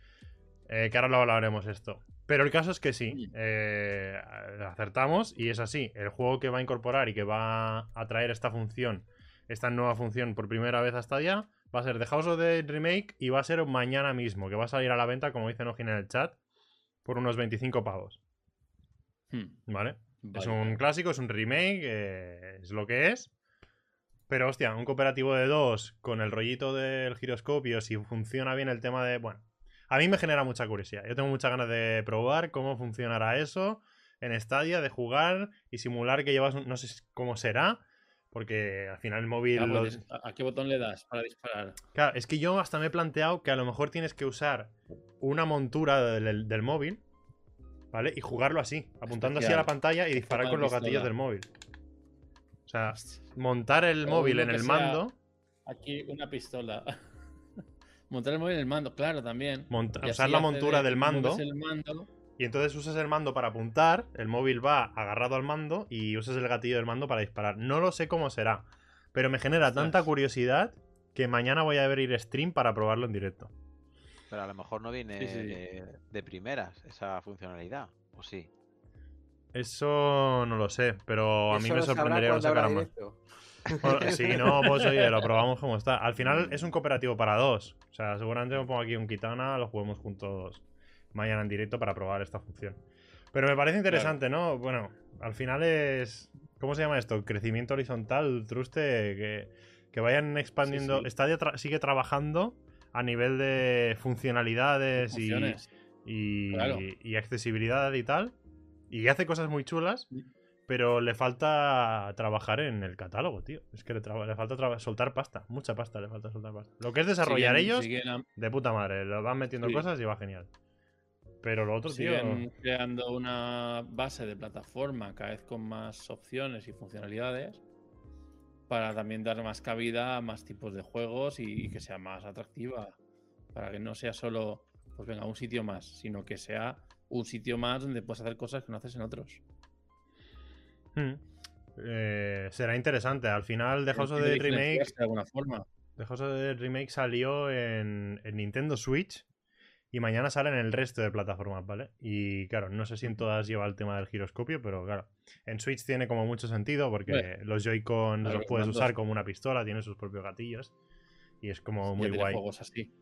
Eh, que ahora lo hablaremos esto. Pero el caso es que sí, eh, acertamos y es así. El juego que va a incorporar y que va a traer esta función, esta nueva función por primera vez hasta allá, va a ser The House of the Remake y va a ser mañana mismo, que va a salir a la venta, como dice Nojin en el chat, por unos 25 pavos. Hmm, ¿Vale? Es un clásico, es un remake, eh, es lo que es. Pero hostia, un cooperativo de dos con el rollito del giroscopio, si funciona bien el tema de. Bueno, a mí me genera mucha curiosidad. Yo tengo muchas ganas de probar cómo funcionará eso en Stadia, de jugar y simular que llevas. un- No sé cómo será, porque al final el móvil. ¿a, qué botón le das para disparar? Claro, es que yo hasta me he planteado que a lo mejor tienes que usar una montura del, del móvil, ¿vale? Y jugarlo así, apuntando así a la pantalla y disparar con los pistola. gatillos del móvil. O sea, montar el O móvil en el mando, Aquí una pistola. Montar el móvil en el mando, claro, también. monta- Y usar la montura de- del mando, mueves el mando. y entonces usas el mando para apuntar, el móvil va agarrado al mando y usas el gatillo del mando para disparar. No lo sé cómo será, pero me genera tanta curiosidad que mañana voy a abrir stream para probarlo en directo. Pero a lo mejor no viene Sí, sí. De, de primeras esa funcionalidad. ¿O sí? Eso no lo sé, pero a mí me sorprendería que sacaran más. Bueno, sí, no, pues oye, lo probamos como está. Al final es un cooperativo para dos. O sea, seguramente me pongo aquí un Kitana, lo juguemos juntos mañana en directo para probar esta función. Pero me parece interesante, ¿no? Bueno, al final es. ¿Cómo se llama esto? Crecimiento horizontal, truste, que, que vayan expandiendo. Sí, sí. Stadia tra- sigue trabajando a nivel de funcionalidades y, Funciones. y, Claro. y accesibilidad y tal. Y hace cosas muy chulas, pero le falta trabajar en el catálogo, tío. Es que le, le falta soltar pasta, mucha pasta le falta soltar pasta. Lo que es desarrollar Siguen- ellos, siguen de puta madre, lo van metiendo Sí. cosas y va genial. Pero lo otro, tío. siguen creando una base de plataforma cada vez con más opciones y funcionalidades para también dar más cabida a más tipos de juegos y, y que sea más atractiva. Para que no sea solo, pues venga, un sitio más, sino que sea un sitio más donde puedes hacer cosas que no haces en otros. Hmm. Eh, será interesante. Al final, The House of the Remake, De alguna forma. The House of the Remake salió en, en Nintendo Switch y mañana sale en el resto de plataformas, ¿vale? Y claro, no sé si en todas lleva el tema del giroscopio, pero claro, en Switch tiene como mucho sentido porque Bueno, los Joy-Con los puedes usar como una pistola, tiene sus propios gatillos y es como muy guay. juegos así.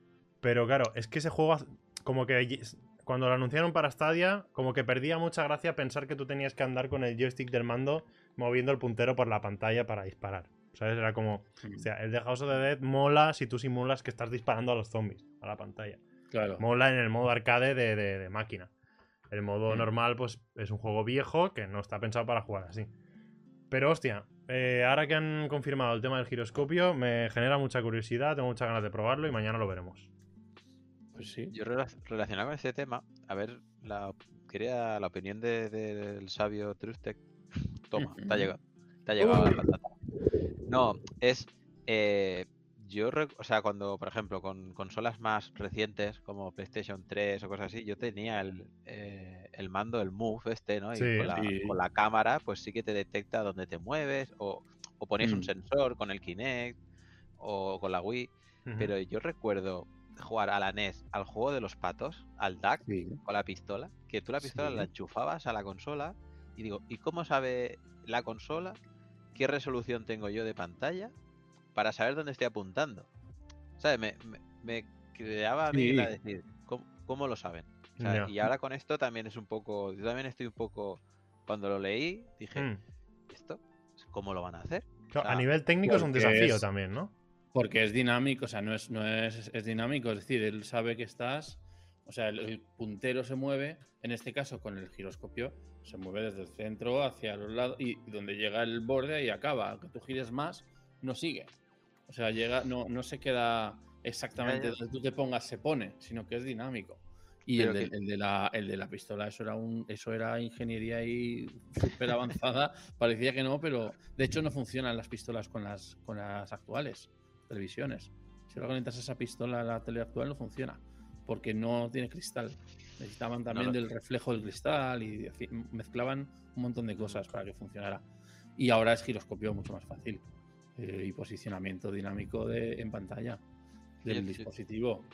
Pero claro, es que ese juego, como que cuando lo anunciaron para Stadia, como que perdía mucha gracia pensar que tú tenías que andar con el joystick del mando moviendo el puntero por la pantalla para disparar. ¿Sabes? Era como, o sea, el de House of the Dead mola si tú simulas que estás disparando a los zombies, a la pantalla. Claro. Mola en el modo arcade de, de- de máquina. El modo normal, pues es un juego viejo que no está pensado para jugar así. Pero hostia, eh, ahora que han confirmado el tema del giroscopio, me genera mucha curiosidad, tengo muchas ganas de probarlo y mañana lo veremos. Pues sí. Yo rela- relacionado con ese tema, a ver, la, quería la opinión de- de- del sabio Trustec. Toma, te ha llegado, te ha llegado la patata. No, es. eh, yo, o sea, cuando, por ejemplo, con consolas más recientes como PlayStation 3 o cosas así, yo tenía el, eh, el mando, el Move este, ¿no? Y Sí. con, la, Sí. con la cámara, pues sí que te detecta dónde te mueves, o, o ponías un Mm. sensor con el Kinect o con la Wii. Pero yo recuerdo jugar a la NES, al juego de los patos, al DAC, Sí. con la pistola, que tú la pistola Sí. la enchufabas a la consola y digo, ¿y cómo sabe la consola qué resolución tengo yo de pantalla para saber dónde estoy apuntando? ¿Sabes? Me, me, me creaba a mí la Sí. decir, ¿cómo, cómo lo saben? Y ahora con esto también es un poco, yo también estoy un poco, cuando lo leí, dije, Mm. ¿esto? ¿Cómo lo van a hacer? Claro, o sea, a nivel técnico es un desafío es- también, ¿no? Porque es dinámico, o sea, no es, no es, es dinámico, es decir, él sabe que estás, o sea, el, el puntero se mueve, en este caso con el giroscopio, se mueve desde el centro hacia los lados y donde llega el borde y acaba. Aunque tú gires más, no sigue. O sea, llega, no, no se queda exactamente donde tú te pongas, se pone, sino que es dinámico. Y el de, que- el de la, el de la pistola, eso era un, eso era ingeniería ahí súper avanzada. Parecía que no, pero de hecho no funcionan las pistolas con las, con las actuales televisiones. Si ahora conectas esa pistola a la tele actual no funciona, porque no tiene cristal. Necesitaban también lo- del reflejo del cristal y mezclaban un montón de cosas para que funcionara. Y ahora es giroscopio mucho más fácil. eh, y posicionamiento dinámico de, en pantalla del dispositivo.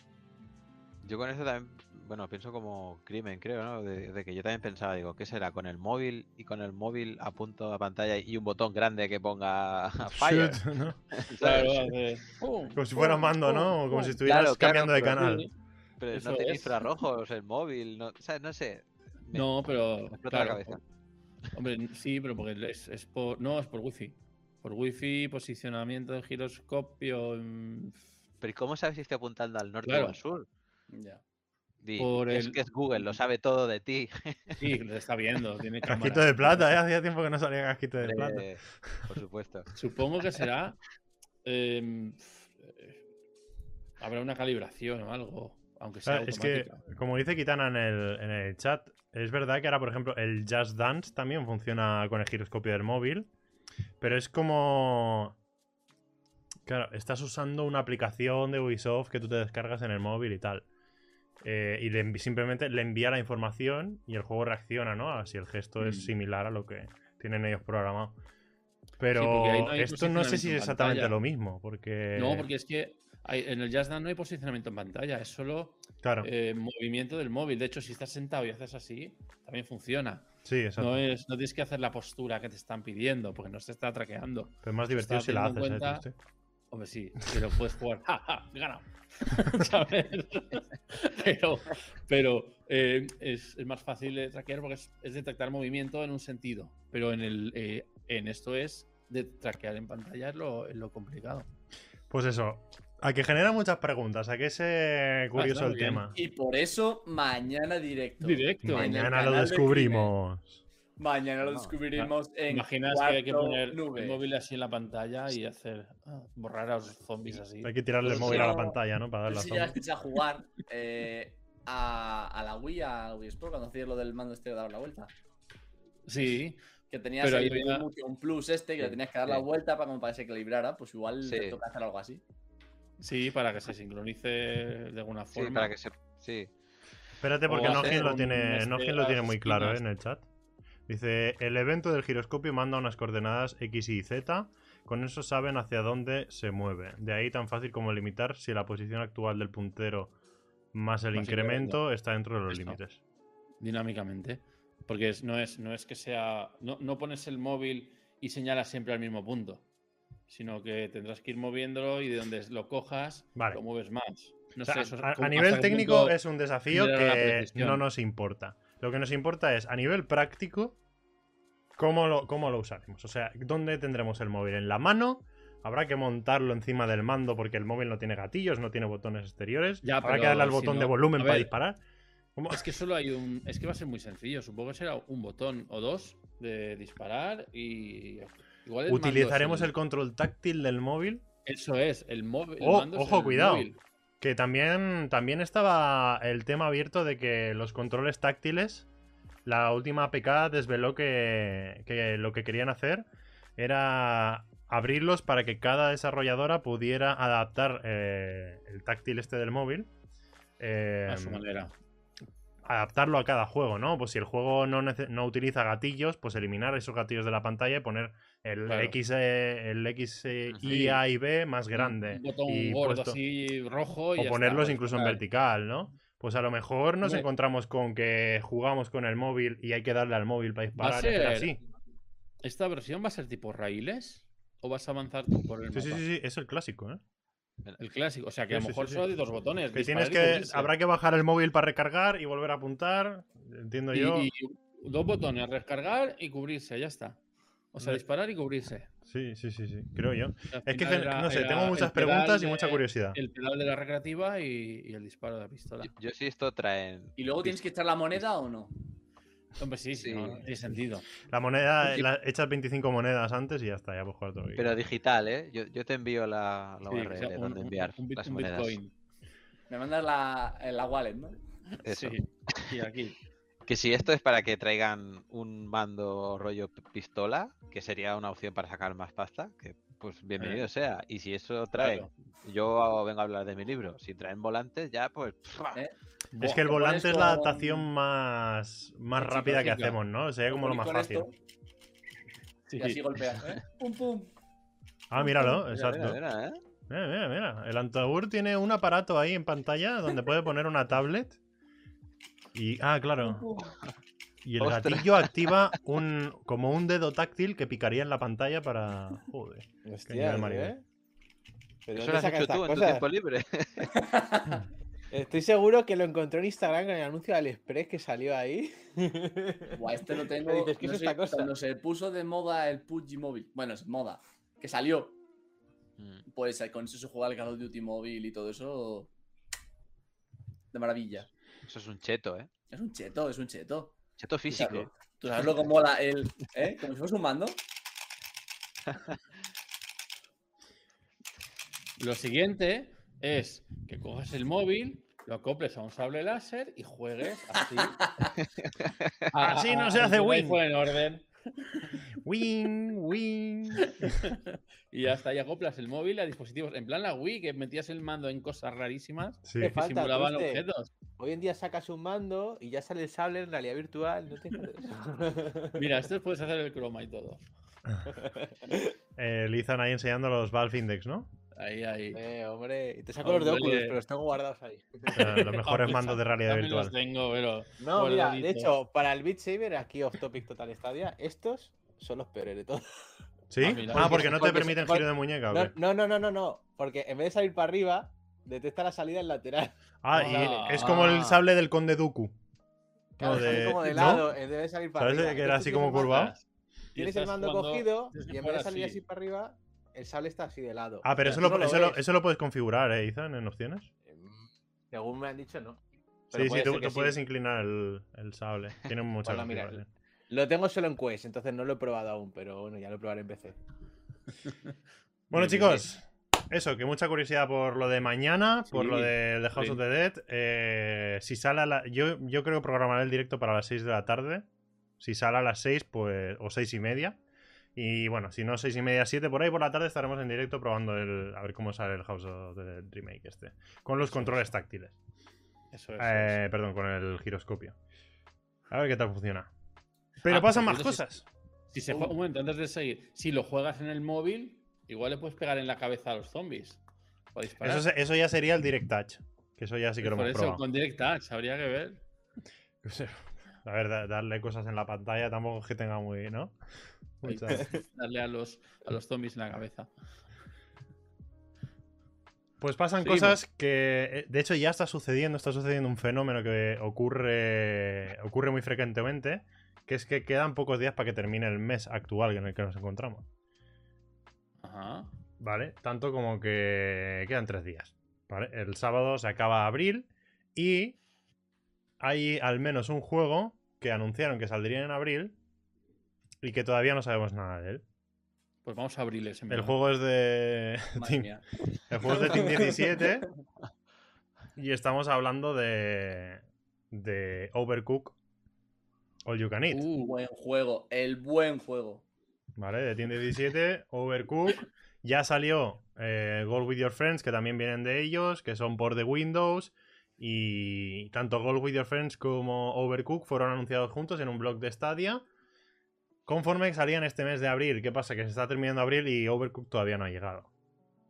Yo con eso también, bueno, pienso como crimen, creo, ¿no? De, de que yo también pensaba, digo, ¿qué será? Con el móvil y con el móvil a punto de pantalla y un botón grande que ponga fire. Shoot, ¿no? Claro, Como si fuera mando, ¿no? O como si estuvieras Claro, claro, cambiando de canal. Pero Eso no tiene infrarrojos el móvil, no, ¿sabes? No sé. me- No, pero. me explota la claro, cabeza. Hombre, sí, pero porque es, es por. No, es por wifi. Por wifi, posicionamiento de giroscopio. mm, Pero ¿y cómo sabes si estoy apuntando al norte Claro. o al sur? Ya. Di, Por es el- que es Google, lo sabe todo de ti. Sí, lo está viendo, tiene Casquito cámara. de plata, ¿eh? Hacía tiempo que no salía casquito de plata. Por supuesto. Supongo que será. em, eh, habrá una calibración o algo, aunque sea Claro, es que, automática. como dice Kitana en el, en el chat, es verdad que ahora, por ejemplo, el Just Dance también funciona con el giroscopio del móvil, pero es como... Claro, estás usando una aplicación de Ubisoft que tú te descargas en el móvil y tal. Eh, y le simplemente le envía la información y el juego reacciona, ¿no? Así el gesto Mm. es similar a lo que tienen ellos programado. Pero no esto no sé si es exactamente pantalla. lo mismo, porque... No, porque es que hay- en el Just Dance no hay posicionamiento en pantalla, es solo Claro, eh, movimiento del móvil. De hecho, si estás sentado y haces así, también funciona. sí, exacto. No, es, no tienes que hacer la postura que te están pidiendo, porque no se está traqueando. Pero es más divertido si la haces, ¿eh? Hombre, sí, pero puedes jugar. ¡Ja, ja! ¿Sabes? pero pero eh, es, es más fácil de traquear porque es, es detectar movimiento en un sentido. Pero en, el, eh, en esto es de traquear en pantalla es lo, es lo complicado. Pues eso, a que genera muchas preguntas, a que es eh, curioso el bien. tema. Y por eso, mañana directo. Directo. Mañana lo de descubrimos. Mañana lo No, descubriremos en Imaginas que hay que poner nube. el móvil así en la pantalla y hacer ah, borrar a los zombies así. Hay que tirarle el móvil a la no- pantalla, ¿no? Para dar No si sombra. llegasteis a jugar eh, a, a la Wii, a Wii Sport, cuando hacías lo del mando este de dar la vuelta. Sí, Que tenías Pero el había- Motion Plus este, que le Sí, tenías que dar sí. la vuelta para como para que se equilibrara, pues igual Sí. te toca hacer algo así. sí, para que se sincronice de alguna Sí, forma. para que se. Sí. Espérate, porque O Nojin hacer lo un tiene, a lo tiene muy claro ¿eh? en el chat. Dice, el evento del giroscopio manda unas coordenadas X y Z, con eso saben hacia dónde se mueve. De ahí tan fácil como limitar si la posición actual del puntero más el Más incremento está dentro de los Esto. límites. dinámicamente. Porque es- no, es, no es que sea. No, no pones el móvil y señalas siempre al mismo punto. Sino que tendrás que ir moviéndolo y de donde lo cojas, Vale. lo mueves más. No O sea, sé, eso- a, nivel técnico es un desafío que no nos importa. Lo que nos importa es, a nivel práctico, cómo lo, cómo lo usaremos. O sea, ¿dónde tendremos el móvil? ¿En la mano? Habrá que montarlo encima del mando porque el móvil no tiene gatillos, no tiene botones exteriores. Ya, Habrá que darle al si botón no- de volumen para disparar. ¿Cómo? Es que solo hay un. Es que va a ser muy sencillo. Supongo que será un botón o dos de disparar y. Igual el mando Utilizaremos el control táctil del móvil. Eso es, el móvil. el Oh, mando es ojo, cuidado. móvil. Que también, también estaba el tema abierto de que los controles táctiles la última APK desveló que, que lo que querían hacer era abrirlos para que cada desarrolladora pudiera adaptar eh, el táctil este del móvil. eh, A su manera. Adaptarlo a cada juego, ¿no? Pues si el juego no, no utiliza gatillos, pues eliminar esos gatillos de la pantalla y poner el Claro. X, eh, el X, eh, Sí. A y B más Un grande. botón y gordo puesto- así rojo y o ponerlos está, incluso en vertical, ¿no? Pues a lo mejor nos Hombre. encontramos con que jugamos con el móvil y hay que darle al móvil para Va a disparar hacer ser- así. ¿Esta versión va a ser tipo raíles? ¿O vas a avanzar tú por el Sí, sí, sí, sí, es el clásico, ¿eh? El clásico. O sea, que Sí, a lo sí, mejor sí, sí. solo de dos botones. Que tienes que. Habrá que bajar el móvil para recargar y volver a apuntar. Entiendo Y, yo. y dos botones, recargar y cubrirse, ya está. O sea, Hombre. disparar y cubrirse. Sí, sí, sí, sí, creo yo. Es que, era- no sé, tengo muchas preguntas y mucha curiosidad. El pedal de la recreativa y, y el disparo de la pistola. Yo, yo sí esto traen. ¿Y luego tienes que echar la moneda o no? Hombre, sí, sí, Sí. no, no tiene sentido. La moneda, la- echas 25 monedas antes y ya está, ya puedes jugar todo Pero digital, ¿eh? Yo, yo te envío la, la URL sea un- donde enviar un bit- las un monedas. Bitcoin. Me mandas la, la wallet, ¿no? Eso. Sí, y aquí. Que si esto es para que traigan un mando rollo pistola, que sería una opción para sacar más pasta, que pues bienvenido sea. Y si eso trae, Claro. yo vengo a hablar de mi libro. Si traen volantes, ya pues. ¡fua! Es que el volante es la adaptación más, más rápida que hacemos, ¿no? Sería como lo más fácil. esto, Sí, Y así golpeas, ¿eh? Pum, pum. Ah, míralo, Mira, exacto. mira, mira, ¿eh? Mira, mira, mira. El Antaur tiene un aparato ahí en pantalla donde puede poner una tablet. Y. Ah, claro. Pum, pum. Y el Ostras. gatillo activa un como un dedo táctil que picaría en la pantalla para. Joder. Hostia, ¿eh? ¿Pero Eso lo has hecho tú en tu tiempo libre. Estoy seguro que lo encontró en Instagram con el anuncio de AliExpress que salió ahí. Buah, este lo tengo. Dices, ¿qué no es sé, esta cosa? Cuando se puso de moda el PUBG móvil. Bueno, es moda. Que salió. Mm. Pues eh, con eso se juega el Call of Duty móvil y todo eso. De maravilla. Eso es un cheto, ¿eh? Es un cheto, es un cheto. Cheto ¿Tú sabes, físico. ¿Tú sabes lo que mola el. ¿Eh? Como si fuese un mando. Lo siguiente es que cojas el móvil, lo acoples a un sable láser y juegues así. A- Así no se hace win. en orden. Win, win. Y ya está, y acoplas el móvil a dispositivos. En plan la Wii, que metías el mando en cosas rarísimas Sí. Que falta, simulaban Triste. objetos. Hoy en día sacas un mando y ya sale el sable en realidad virtual. No te. Mira, esto puedes hacer el croma y todo. Eh, Lizan ahí enseñando los Valve Index, ¿no? Ahí, ahí. eh, hombre. Y te saco los de. Oculus, pero los tengo guardados ahí. Eh, los mejores mandos de realidad también los virtual. tengo, pero. No, mira, de hecho, para el Beat Saber, aquí off topic total Stadia, estos son los peores de todos. ¿Sí? Ah, mira. Ah, porque no te Porque- permiten porque- giro de muñeca, ¿o No, qué? no, no, no, no, no. Porque en vez de salir para arriba, detecta la salida en lateral. Ah, y es como el Ah. sable del Conde Dooku. Claro, No, de- como de ¿no? lado, en vez de salir para ¿Sabes arriba. que era Entonces así como tienes el curvado? Tienes el mando cogido que y en vez de salir así para arriba, el sable está así de lado. Ah, pero O eso lo, eso, lo, eso lo puedes configurar, ¿eh, Ethan, en opciones? Em, Según me han dicho, no. Pero Sí, sí, tú, puedes inclinar el, el sable. Tiene mucha Ponlo a mirar. configuración. Lo tengo solo en Quest, entonces no lo he probado aún, pero bueno, ya lo probaré en PC. Bueno, chicos, eso, que mucha curiosidad por lo de mañana, por Sí, lo de The House sí. of the Dead. Eh, si sale a la- yo, yo creo que programaré el directo para las 6 de la tarde. Si sale a las 6, pues. o 6 y media. Y bueno, si no 6 y media, 7 por ahí por la tarde estaremos en directo probando el. A ver cómo sale el House of the Remake este. Con los controles táctiles. Eso es. Eh, perdón, con el giroscopio. A ver qué tal funciona. Pero Ah, pues pasan más cosas. Si se juega, un momento, antes de seguir, si lo juegas en el móvil, igual le puedes pegar en la cabeza a los zombies. Eso, se- eso ya sería el Direct Touch. Que eso ya sí que lo Por hemos eso, probado. con Direct Touch, habría que ver. A ver, da- darle cosas en la pantalla tampoco es que tenga muy, ¿no? Ahí, Mucha- Darle a los, a los zombies en la cabeza. Pues pasan cosas que, eh, de hecho, ya está sucediendo, está sucediendo un fenómeno que ocurre, ocurre muy frecuentemente, que es que quedan pocos días para que termine el mes actual en el que nos encontramos, Ajá. ¿vale? Tanto como que quedan tres días, ¿vale? El sábado se acaba abril y hay al menos un juego que anunciaron que saldría en abril y que todavía no sabemos nada de él. Pues vamos a abrirles. en El verdad. juego es de... Team-. El juego es de Team 17 y estamos hablando de, de Overcook All You Can Eat. Uh, Buen juego, el buen juego. ¿Vale? De Team 17, Overcook. Ya salió eh, Gold With Your Friends, que también vienen de ellos, que son por The Windows. Y tanto Gold With Your Friends como Overcook fueron anunciados juntos en un blog de Stadia. Conforme salían este mes de abril. ¿Qué pasa? Que se está terminando abril y Overcook todavía no ha llegado.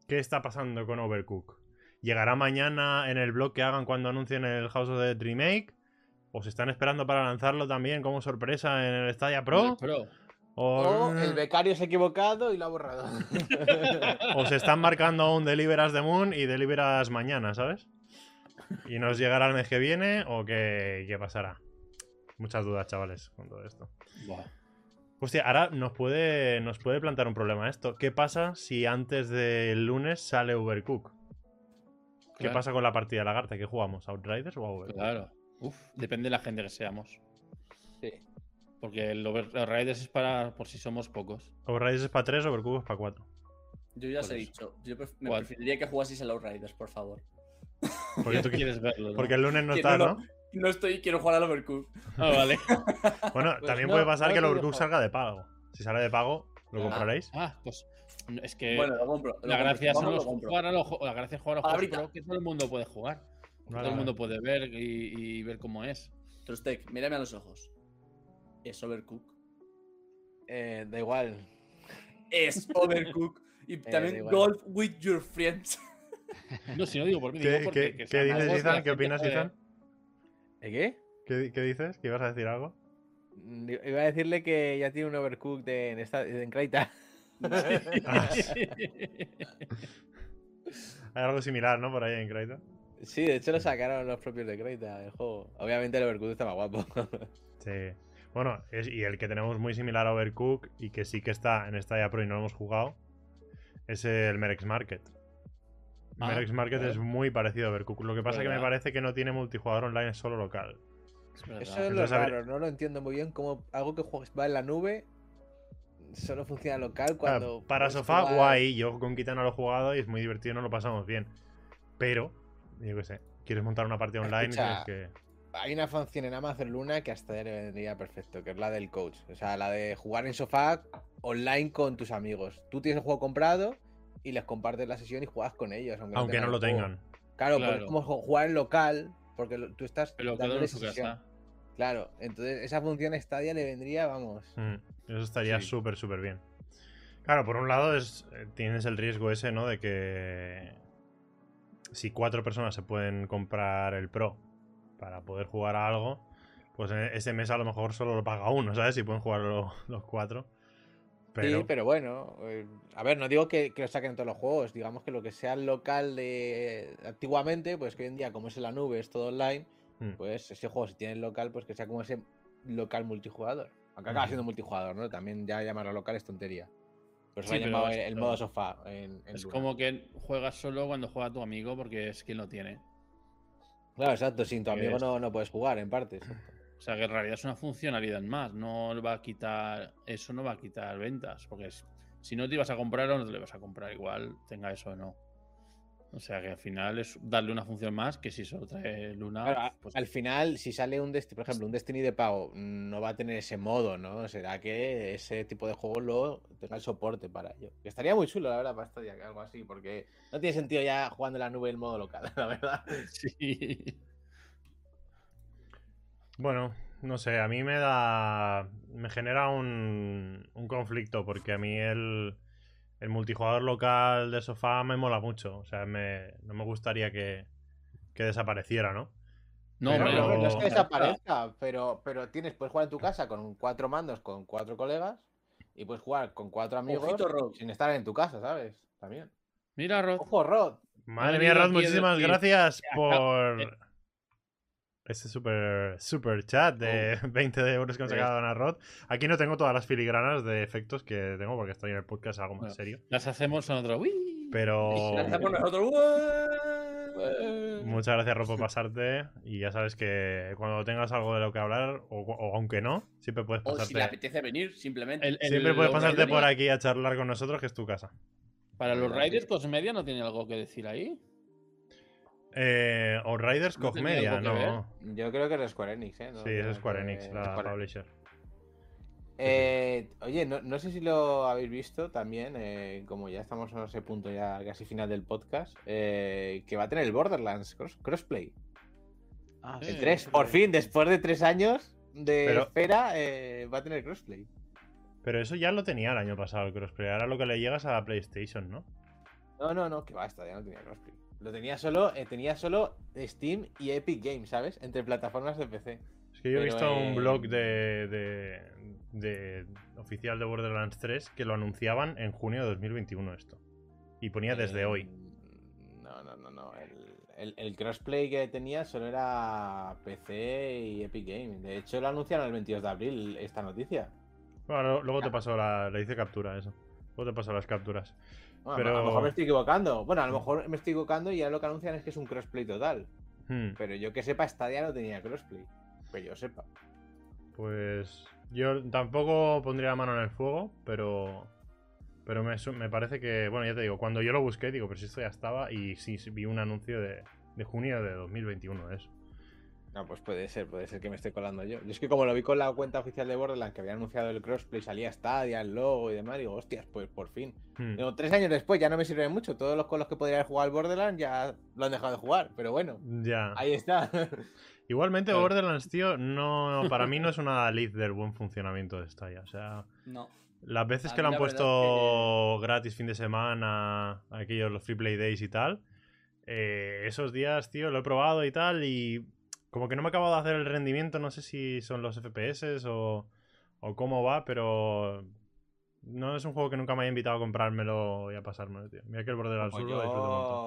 ¿Qué está pasando con Overcook? ¿Llegará mañana en el blog que hagan cuando anuncien el House of the Remake? ¿O se están esperando para lanzarlo también como sorpresa en el Stadia Pro? Pro. ¿O, O el becario se ha equivocado y lo ha borrado. o se están marcando aún Deliveras de Moon y Deliveras mañana, ¿sabes? ¿Y nos llegará el mes que viene o qué, qué pasará? Muchas dudas, chavales, con todo esto. Buah. Hostia, ahora nos puede, nos puede plantear un problema esto. ¿Qué pasa si antes del lunes sale Overcook? ¿Qué Claro. pasa con la partida de Lagarta? ¿Qué jugamos? ¿Outriders o Overcook? Claro. Uf, depende de la gente que seamos. Sí. Porque el Overriders es para por si somos pocos. Outriders es para 3, Overcook es para 4. Yo ya os he eso. dicho. Yo pref- me ¿Cuál? preferiría que jugaseis el Outriders, por favor. Porque, tú qui- quieres verlo. ¿no? porque el lunes no Que estás, no, ¿no? estoy, quiero jugar al Overcooked. Ah, vale. Bueno, Pues también no, puede pasar no que el Overcook salga de pago. Si sale de pago, ¿lo Ah. compraréis? Ah, pues es que Bueno, lo compro. lo la compro. gracia lo compro. jugar a los, la gracia es jugar a los juegos pro que todo el mundo puede jugar. Vale, todo el mundo puede ver y, y ver cómo es. Trustek, mírame a los ojos. Es Overcooked. Eh, da igual. Es Overcooked. Y también. Golf with your friends. No, si no digo por mí, digo ¿Qué, porque qué- que qué dices, Ethan? ¿Qué opinas, puede- Ethan? ¿Eh, ¿Qué? ¿Qué, qué dices? ¿Que ibas a decir algo? Mm, Iba a decirle que ya tiene un overcook de, en, esta, en Kraita. Hay algo similar, ¿no? Por ahí en Kraita. Sí, de hecho lo sacaron los propios de Kraita el juego. Obviamente el overcook está más guapo. Sí. Bueno, es- y el que tenemos muy similar a Overcook y que sí que está en Stadia Pro y no lo hemos jugado es el Merex Market. Ah, Merex Market claro. es muy parecido a Overcook. Lo que pasa es que me parece que no tiene multijugador online, es solo local. Es. Eso es lo Entonces, raro, no lo entiendo muy bien. Como algo que va en la nube solo funciona local cuando. Ah, Para puedes sofá, jugar- guay. Yo con Kitana lo he jugado y es muy divertido, nos lo pasamos bien. Pero, yo qué sé, quieres montar una partida online Escucha, y tienes que. Hay una función en Amazon Luna que hasta le vendría perfecto, que es la del coach. O sea, la de jugar en sofá online con tus amigos. Tú tienes el juego comprado y les compartes la sesión y juegas con ellos. Aunque, Aunque no lo tengan. Claro, pero Claro. es como ju- jugar en local, porque tú estás Pero dándole en su sesión. casa. Claro, entonces esa función a Stadia le vendría, vamos. Mm, Eso estaría Sí. súper, súper bien. Claro, por un lado es, eh, tienes el riesgo ese, ¿no? De que si cuatro personas se pueden comprar el Pro para poder jugar a algo, pues en ese mes a lo mejor solo lo paga uno, ¿sabes? Si pueden jugar lo- los cuatro. Pero, Sí, pero bueno, eh, a ver, no digo que, que lo saquen en todos los juegos, digamos que lo que sea local de antiguamente, pues que hoy en día como es en la nube, es todo online, Mm. pues ese juego si tiene local, pues que sea como ese local multijugador. Aunque acaba siendo multijugador, ¿no? También ya llamarlo local es tontería. Pero se Sí, pero el, el modo sofá en, en Es Luna. como que juegas solo cuando juega tu amigo porque es quien lo tiene. Claro, exacto, sin tu amigo no, no puedes jugar en parte. exacto. O sea que en realidad es una funcionalidad más. No va a quitar. Eso no va a quitar ventas. Porque es- si no te ibas a comprar o no te le vas a comprar, igual tenga eso o no. O sea que al final es darle una función más que si solo trae Luna. Claro, pues al final, si sale un Destiny, por ejemplo, un Destiny de pago, no va a tener ese modo, ¿no? Será que ese tipo de juego luego tenga el soporte para ello. Que estaría muy chulo, la verdad, para Stadia, que algo así, porque no tiene sentido ya jugando en la nube el modo local, la verdad. sí. Bueno, no sé, a mí me da. Me genera un, un conflicto porque a mí el, el multijugador local de sofá me mola mucho. O sea, me, no me gustaría que, que desapareciera, ¿no? No, Pero- No, es que Pero- desaparezca, pero, pero tienes, puedes jugar en tu casa con cuatro mandos, con cuatro colegas, y puedes jugar con cuatro amigos Ojito, sin estar en tu casa, ¿sabes? También. Mira, Rod. Ojo, Rod. Madre mía, Rod, muchísimas gracias por este super, super chat de 20 de euros que nos acaba de donar Rod. Aquí no tengo todas las filigranas de efectos que tengo porque estoy en el podcast algo más Bueno. serio. Las hacemos en otro. ¡Uy! Pero por nosotros. Muchas gracias, Rod, por pasarte. Y ya sabes que cuando tengas algo de lo que hablar, o, o aunque no, siempre puedes O si le pasarte. apetece venir, simplemente. El- el- Siempre puedes pasarte por aquí a charlar con nosotros, que es tu casa. Para los Raiders Cosmedia no tiene algo que decir ahí. Eh, Outriders ¿No Koch tenía Media, algo que no. Yo creo que es de Square Enix, ¿eh? No Sí, es Square Enix, la Square- publisher. Eh, oye, no, no sé si lo habéis visto también, eh, como ya estamos en ese punto ya casi final del podcast, eh, que va a tener el Borderlands cross- crossplay. Ah, Sí. 3, por fin, después de tres años de Pero- espera, eh, va a tener crossplay. Pero eso ya lo tenía el año pasado el crossplay. Ahora lo que le llegas a la PlayStation, ¿no? No, no, no, que va, esta ya no tenía crossplay. Lo tenía solo, eh, tenía solo Steam y Epic Games, ¿sabes? Entre plataformas de PC. Es que yo he Pero, visto un blog de, de, de oficial de Borderlands 3 que lo anunciaban en junio de 2021 esto. Y ponía desde Eh, hoy. No, no, no, no. El, el- el crossplay que tenía solo era PC y Epic Games. De hecho, lo anunciaron el 22 de abril esta noticia. Bueno, luego te paso la. Le hice captura eso. Luego te paso las capturas. Bueno, Pero- A lo mejor me estoy equivocando. Bueno, a lo mejor me estoy equivocando y ahora lo que anuncian es que es un crossplay total. Hmm, Pero yo que sepa, Stadia no tenía crossplay. Que yo sepa. Pues. Yo tampoco pondría la mano en el fuego, pero. Pero me, me parece que. Bueno, ya te digo, cuando yo lo busqué, digo, pero si esto ya estaba. Y sí, sí, vi un anuncio de, de junio de 2021 de eso. No, pues puede ser, puede ser que me esté colando yo. Yo es que como lo vi con la cuenta oficial de Borderlands que había anunciado el crossplay, salía Stadia, el logo y demás, digo, hostias, pues por fin. Hmm. Digo, tres años después ya no me sirve mucho. Todos los con los que podría haber jugado al Borderlands ya lo han dejado de jugar. Pero bueno, Ya. ahí está. Igualmente, Claro. Borderlands, tío, no, para mí no es una lead del buen funcionamiento de Stadia. O sea, No. las veces que lo han puesto gratis fin de semana, aquellos los free play days y tal, eh, esos días, tío, lo he probado y tal, y como que no me he acabado de hacer el rendimiento, no sé si son los FPS o, o cómo va, pero no es un juego que nunca me haya invitado a comprármelo y a pasármelo, tío. Mira que el Borderlands Pues Sur lo montón.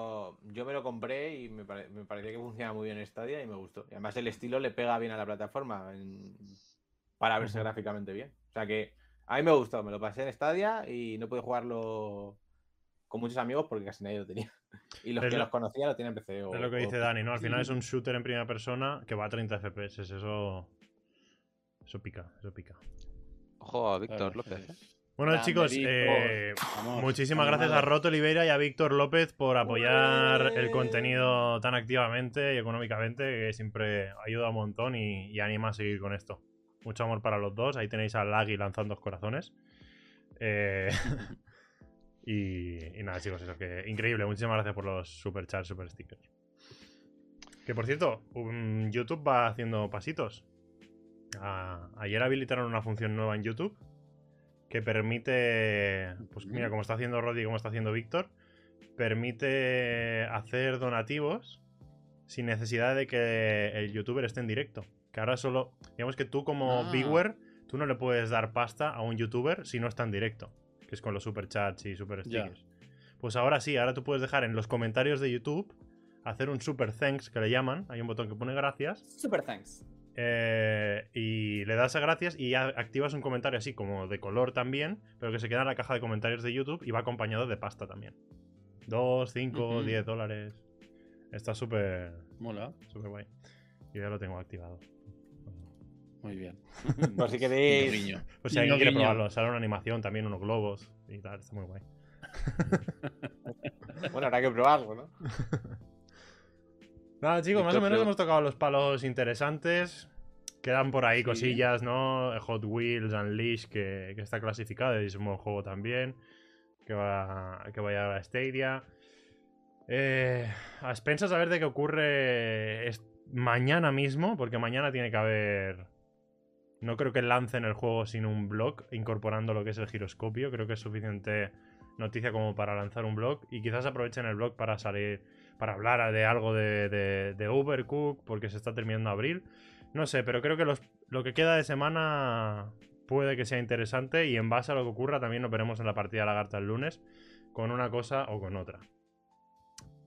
yo, me lo compré y me, pare- me parecía que funciona muy bien Stadia y me gustó. Y además el estilo le pega bien a la plataforma en- para verse gráficamente bien. O sea que a mí me gustó, me lo pasé en Stadia y no pude jugarlo con muchos amigos porque casi nadie lo tenía. Y los Es que lo- los conocía lo tienen en PC. O, Es lo que o- dice Dani, ¿no? Al final es un shooter en primera persona que va a 30 FPS, eso... Eso pica, eso pica. Ojo a Víctor López. ¿eh? Bueno, Grande, chicos, eh, Vamos, muchísimas gracias a. Roto Oliveira y a Víctor López por apoyar el contenido tan activamente y económicamente, que siempre ayuda un montón y, y anima a seguir con esto. Mucho amor para los dos. Ahí tenéis a Laggy lanzando corazones. Eh, y, y nada, chicos, eso que increíble. Muchísimas gracias por los super chats, super stickers. Que por cierto, um, YouTube va haciendo pasitos. Ayer habilitaron una función nueva en YouTube que permite, pues mira, como está haciendo Roddy y como está haciendo Víctor, permite hacer donativos sin necesidad de que el youtuber esté en directo. Que ahora solo, digamos que tú como Ah. viewer, tú no le puedes dar pasta a un youtuber si no está en directo, que es con los superchats y super stickers. Pues ahora sí, ahora tú puedes dejar en los comentarios de YouTube, hacer un super thanks que le llaman, hay un botón que pone gracias, Super thanks. eh, y le das a gracias y activas un comentario así como de color también, pero que se queda en la caja de comentarios de YouTube y va acompañado de pasta también. 2, 5, Ujú. 10 dólares. Está súper, Mola. súper guay. Yo ya lo tengo activado. Muy bien. Por si queréis-. Pues si alguien quiere probarlo, sale una animación también, unos globos y tal, está muy guay. Bueno, habrá que probarlo, ¿no? Nada, chicos, más o menos hemos tocado los palos interesantes. Quedan por ahí Sí. cosillas, ¿no? Hot Wheels, Unleash, que, que está clasificado, es un buen juego también. Que va, que va a llegar a Stadia. Eh, a expensas a ver de qué ocurre mañana mismo, porque mañana tiene que haber. No creo que lancen el juego sin un blog, incorporando lo que es el giroscopio. Creo que es suficiente noticia como para lanzar un blog. Y quizás aprovechen el blog para salir. Para hablar de algo de, de, de Overcook, porque se está terminando abril. No sé, pero creo que los- lo que queda de semana puede que sea interesante. Y en base a lo que ocurra, también nos veremos en la partida Lagarta el lunes. Con una cosa o con otra.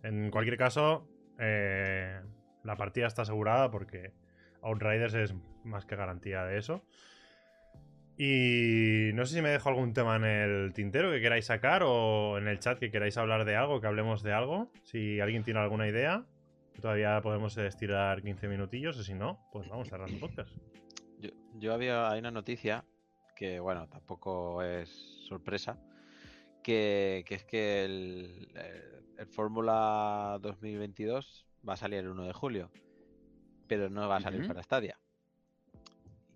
En cualquier caso, eh, la partida está asegurada porque Outriders es más que garantía de eso. Y no sé si me dejo algún tema en el tintero que queráis sacar o en el chat que queráis hablar de algo, que hablemos de algo. Si alguien tiene alguna idea, todavía podemos estirar 15 minutillos, o si no, pues vamos cerrando el podcast. Yo, yo había hay una noticia que, bueno, tampoco es sorpresa, que, que es que el, el- el Fórmula 2022 va a salir el 1 de julio, pero no va a salir Ujú. para Stadia.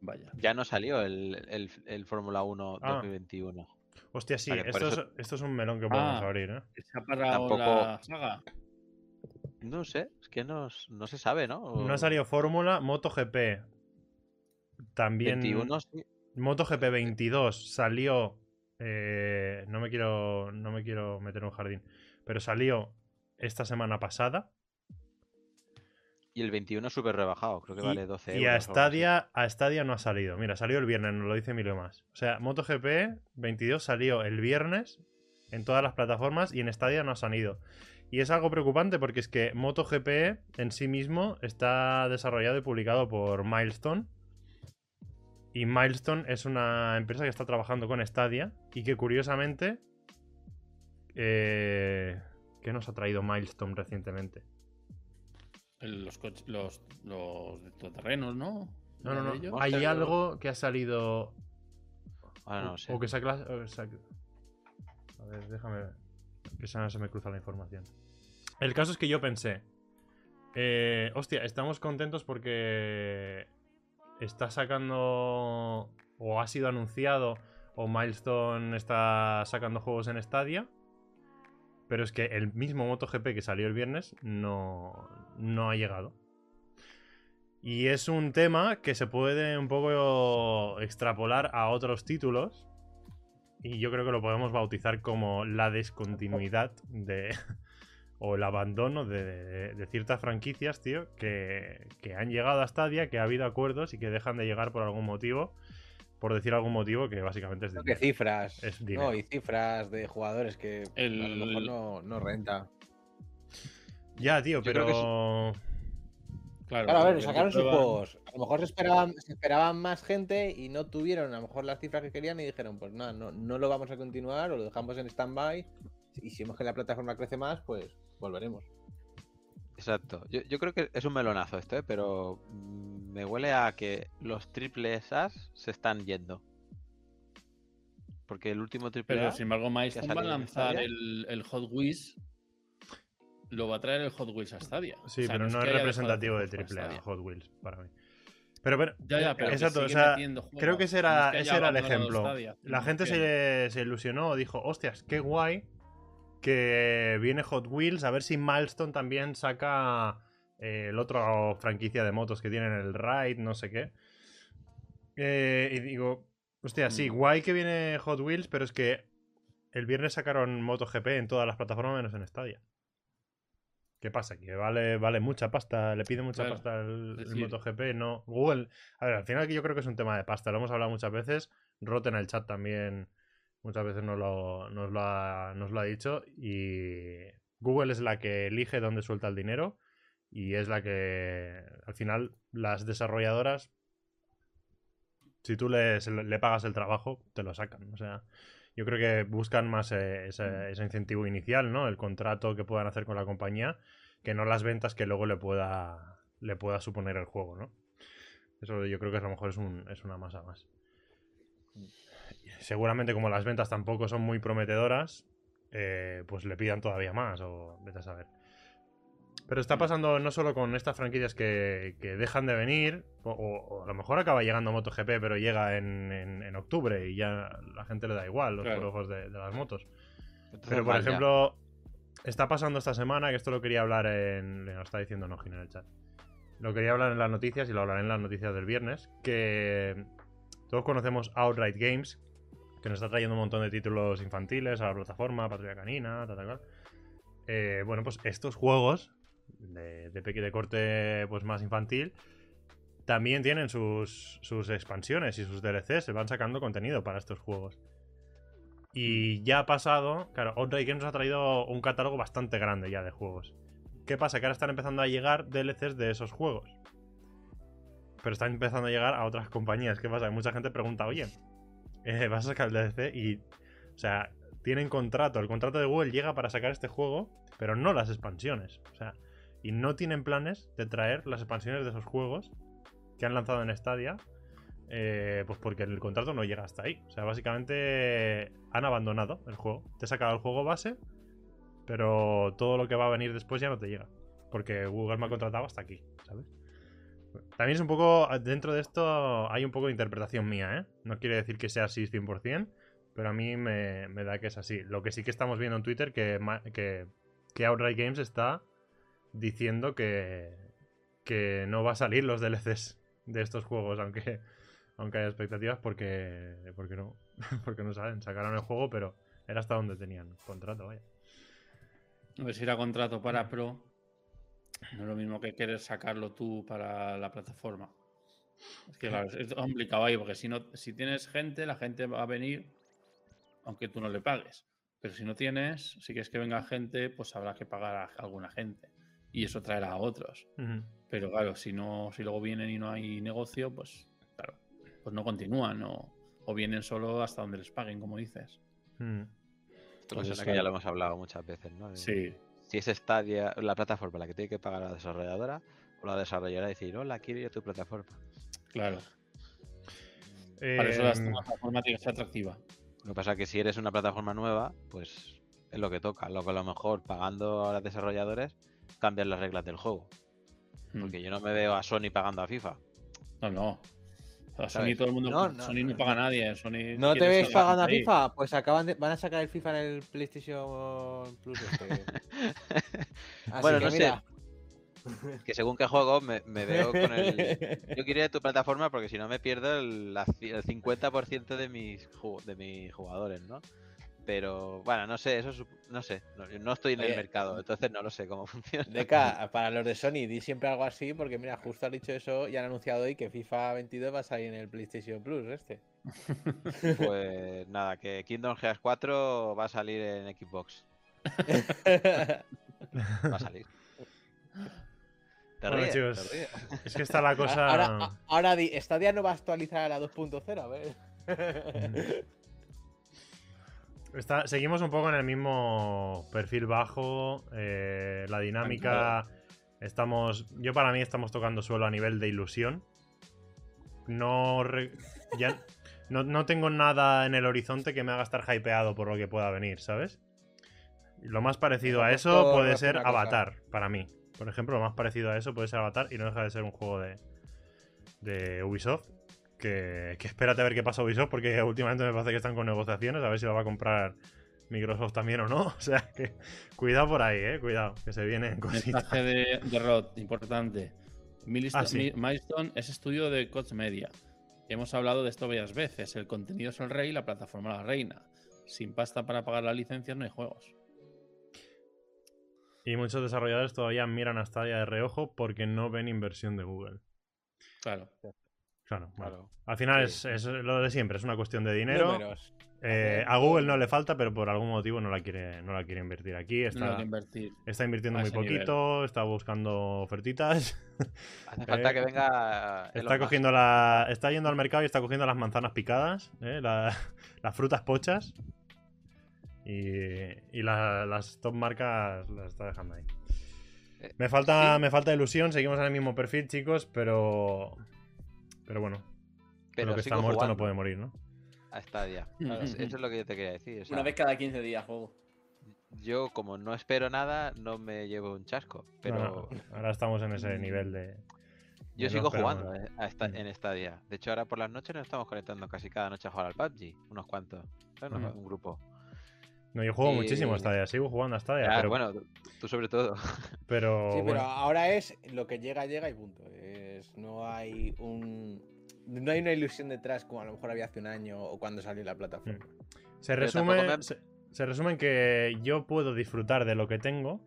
Vaya. Ya no salió el, el, el Fórmula 1 Ah. 2021. Hostia, sí, por esto, eso- es, esto es un melón que podemos Ah. abrir, ¿eh? ¿Se ha parado Tampoco- la saga? No sé, es que no, no se sabe, ¿no? No ha salido Fórmula, MotoGP. También. 21, sí. MotoGP 22 salió. eh, no me quiero. No me quiero meter en un jardín. Pero salió esta semana pasada. Y el 21 súper rebajado, creo que Y, vale 12 y euros. a algo así. Stadia, a Stadia no ha salido. Mira, salió el viernes, nos lo dice Emilio más. O sea, MotoGP 22 salió el viernes en todas las plataformas y en Stadia no ha salido. Y es algo preocupante porque es que MotoGP en sí mismo está desarrollado y publicado por Milestone. Y Milestone es una empresa que está trabajando con Stadia y que curiosamente... Eh, ¿Qué nos ha traído Milestone recientemente? Los, coches, los, los de terrenos, ¿no? No, no, ¿Uno no. Hay algo que ha salido Ahora no o- sé. O que se ha A ver, déjame ver. Que se, se me cruza la información. El caso es que yo pensé. eh, hostia, estamos contentos porque está sacando. O ha sido anunciado. O Milestone está sacando juegos en Stadia. Pero es que el mismo MotoGP que salió el viernes no, no ha llegado. Y es un tema que se puede un poco extrapolar a otros títulos. Y yo creo que lo podemos bautizar como la descontinuidad de. o el abandono de, de- ciertas franquicias, tío, que, que han llegado a Stadia, que ha habido acuerdos y que dejan de llegar por algún motivo. Por decir algún motivo que básicamente es Creo dinero. que cifras. Es dinero. no, y cifras de jugadores que El- a lo mejor no, no renta. Ya, tío, pero. Claro, Claro, a ver, sacaron sus prueban- juegos. A lo mejor se esperaban, se esperaban más gente y no tuvieron a lo mejor las cifras que querían y dijeron, pues nada, no, no lo vamos a continuar o lo dejamos en stand-by. Y si vemos que la plataforma crece más, pues volveremos. Exacto. Yo, yo creo que es un melonazo esto, ¿eh? pero mm, me huele a que los triple As se están yendo. Porque el último triple Pero A, sin embargo, Milestone va a lanzar el, el Hot Wheels. Lo va a traer el Hot Wheels a Stadia. Sí, O sea, pero es no es representativo de juegos para Hot Wheels para mí. Pero bueno, Ya, ya, pero que exacto, o sea, creo que ese No era, es que ese era el ejemplo. Stadia, La gente se, se ilusionó, dijo, hostias, qué guay que viene Hot Wheels, a ver si Milestone también saca eh, el otro franquicia de motos que tienen, el Ride, no sé qué. Eh, y digo, hostia, sí, Mm. guay que viene Hot Wheels, pero es que el viernes sacaron MotoGP en todas las plataformas menos en Stadia. ¿Qué pasa? Que vale, vale mucha pasta, le pide mucha Claro, pasta el, MotoGP, no. Google. A ver, al final que yo creo que es un tema de pasta, lo hemos hablado muchas veces. Rote en el chat también muchas veces nos lo, nos lo, ha, nos lo ha dicho. Y Google es la que elige dónde suelta el dinero. Y es la que al final las desarrolladoras, si tú les- le pagas el trabajo, te lo sacan. O sea, yo creo que buscan más eh, ese, ese incentivo inicial, ¿no? El contrato que puedan hacer con la compañía, que no las ventas que luego le pueda, le pueda suponer el juego, ¿no? Eso yo creo que a lo mejor es, un, es una masa más. Seguramente como las ventas tampoco son muy prometedoras, eh, pues le pidan todavía más o vete a saber. Pero está pasando no solo con estas franquicias que, que dejan de venir, o, o a lo mejor acaba llegando MotoGP, pero llega en, en- en octubre y ya la gente le da igual los Claro. juegos de, de las motos. Pero por ya. ejemplo, está pasando esta semana, que esto lo quería hablar en. Lo está diciendo Nojin en el chat. Lo quería hablar en las noticias y lo hablaré en las noticias del viernes. Que todos conocemos Outright Games, que nos está trayendo un montón de títulos infantiles a la plataforma, Patrulla Canina, tal, tal, tal. Eh, bueno, pues estos juegos de, de, de corte pues más infantil también tienen sus, sus expansiones y sus DLCs. Se van sacando contenido para estos juegos. Y ya ha pasado, claro, Outright Games nos ha traído un catálogo bastante grande ya de juegos. ¿Qué pasa? Que ahora están empezando a llegar DLCs de esos juegos. Pero están empezando a llegar a otras compañías. ¿Qué pasa? Que mucha gente pregunta, oye, eh, vas a sacar el DLC y... O sea, tienen contrato. El contrato de Google llega para sacar este juego, pero no las expansiones. O sea, y no tienen planes de traer las expansiones de esos juegos que han lanzado en Stadia eh, pues porque el contrato no llega hasta ahí. O sea, básicamente han abandonado el juego. Te he sacado el juego base, pero todo lo que va a venir después ya no te llega. porque Google me ha contratado hasta aquí, ¿sabes? También es un poco, dentro de esto hay un poco de interpretación mía, ¿eh? No quiere decir que sea así 100%, pero a mí me, me da que es así. Lo que sí que estamos viendo en Twitter que, que, que Outright Games está diciendo que, que no va a salir los DLCs de estos juegos, aunque, aunque haya expectativas, porque, porque no, porque no saben. Sacaron el juego, pero era hasta donde tenían contrato, vaya. A ver si era contrato para Pro. No es lo mismo que querer sacarlo tú para la plataforma. Es que claro, es complicado ahí, porque si no, si tienes gente, la gente va a venir aunque tú no le pagues. Pero si no tienes, si quieres que venga gente, pues habrá que pagar a alguna gente. Y eso traerá a otros. Pero claro, si no, si luego vienen y no hay negocio, pues claro, pues no continúan o, o vienen solo hasta donde les paguen, como dices. Pues eso. que ya lo hemos hablado muchas veces, ¿no? De- Sí, Si es Stadia la plataforma la que tiene que pagar a la desarrolladora, o la desarrolladora decir, hola, quiero ir a tu plataforma. claro. Para eso la Em, plataforma tiene que ser atractiva. Lo que pasa es que si eres una plataforma nueva, pues es lo que toca. Lo que a lo mejor pagando a los desarrolladores cambian las reglas del juego. Mm. Porque yo no me veo a Sony pagando a FIFA. No, no. Sony todo el mundo. No, no, Sony no paga a nadie. Sony ¿No te ves pagando a. FIFA? Pues acaban de, van a sacar el FIFA en el PlayStation Plus. Este. Así Bueno, que no sé. Que según qué juego me, me veo con el... Yo quiero ir a tu plataforma porque si no me pierdo el, el 50% de mis, de mis jugadores, ¿no? Pero bueno, no sé, eso no sé. No, estoy en el mercado, entonces no lo sé cómo funciona. Deca, para los de Sony, di siempre algo así, porque mira, justo has dicho eso y han anunciado hoy que FIFA 22 va a salir en el PlayStation Plus, este. Pues nada, que Kingdom Hearts 4 va a salir en Xbox. Va a salir. Te Bueno, ríes, chicos, te ríes. Es que está la cosa. Ahora, ahora di, Stadia no va a actualizar a la 2.0, a ver. Está- seguimos un poco en el mismo perfil bajo. eh, la dinámica. Estamos. Yo para mí estamos tocando suelo a nivel de ilusión. No. re- ya, no, no tengo nada en el horizonte que me haga estar hypeado por lo que pueda venir, ¿sabes? Lo más parecido a eso puede ser cosa. Avatar, para mí. Por ejemplo, lo más parecido a eso puede ser Avatar y no deja de ser un juego de, de Ubisoft. Que, que espérate a ver qué pasa Ubisoft, porque últimamente me parece que están con negociaciones, a ver si lo va a comprar Microsoft también o no. O sea que cuidado por ahí, eh, cuidado, que se vienen cositas. Mensaje de, de Rod, importante. Milestone, Ah, sí. Milestone es estudio de Coach Media. Hemos hablado de esto varias veces. El contenido es el rey y la plataforma la reina. Sin pasta para pagar las licencias no hay juegos. Y muchos desarrolladores todavía miran a Stadia de reojo porque no ven inversión de Google. Claro. Claro, bueno. Claro. Al final Sí. es, es lo de siempre, es una cuestión de dinero. Eh, a Google no le falta, pero por algún motivo no la quiere, no la quiere invertir aquí. Está, que invertir. está invirtiendo muy nivel. poquito, está buscando ofertitas. Hace falta Eh, que venga. Elon Está cogiendo la. Está yendo al mercado y está cogiendo las manzanas picadas, ¿eh? la- las frutas pochas. Y, y la- las top marcas las está dejando ahí. Eh, Me falta, sí. me falta ilusión, seguimos en el mismo perfil, chicos, pero. Pero bueno, Pero lo que está muerto no jugando puede morir, ¿no? A Stadia. Claro. Es- Eso es lo que yo te quería decir. o sea, Una vez cada 15 días juego. Yo, como no espero nada, no me llevo un chasco. Pero No, no, ahora estamos en ese nivel de. yo no sigo jugando nada. eh, a esta- Mm. en Stadia. De hecho, ahora por las noches nos estamos conectando casi cada noche a jugar al PUBG. Unos cuantos. Un grupo. No, yo juego Y- muchísimo a Stadia, sigo jugando a Stadia, Ah, pero, bueno, tú sobre todo. pero, Sí, pero bueno, ahora es lo que llega, llega y punto. Es, no hay un. No hay una ilusión detrás como a lo mejor había hace un año o cuando salió la plataforma. se pero tampoco resume, me- se, se resume en que yo puedo disfrutar de lo que tengo,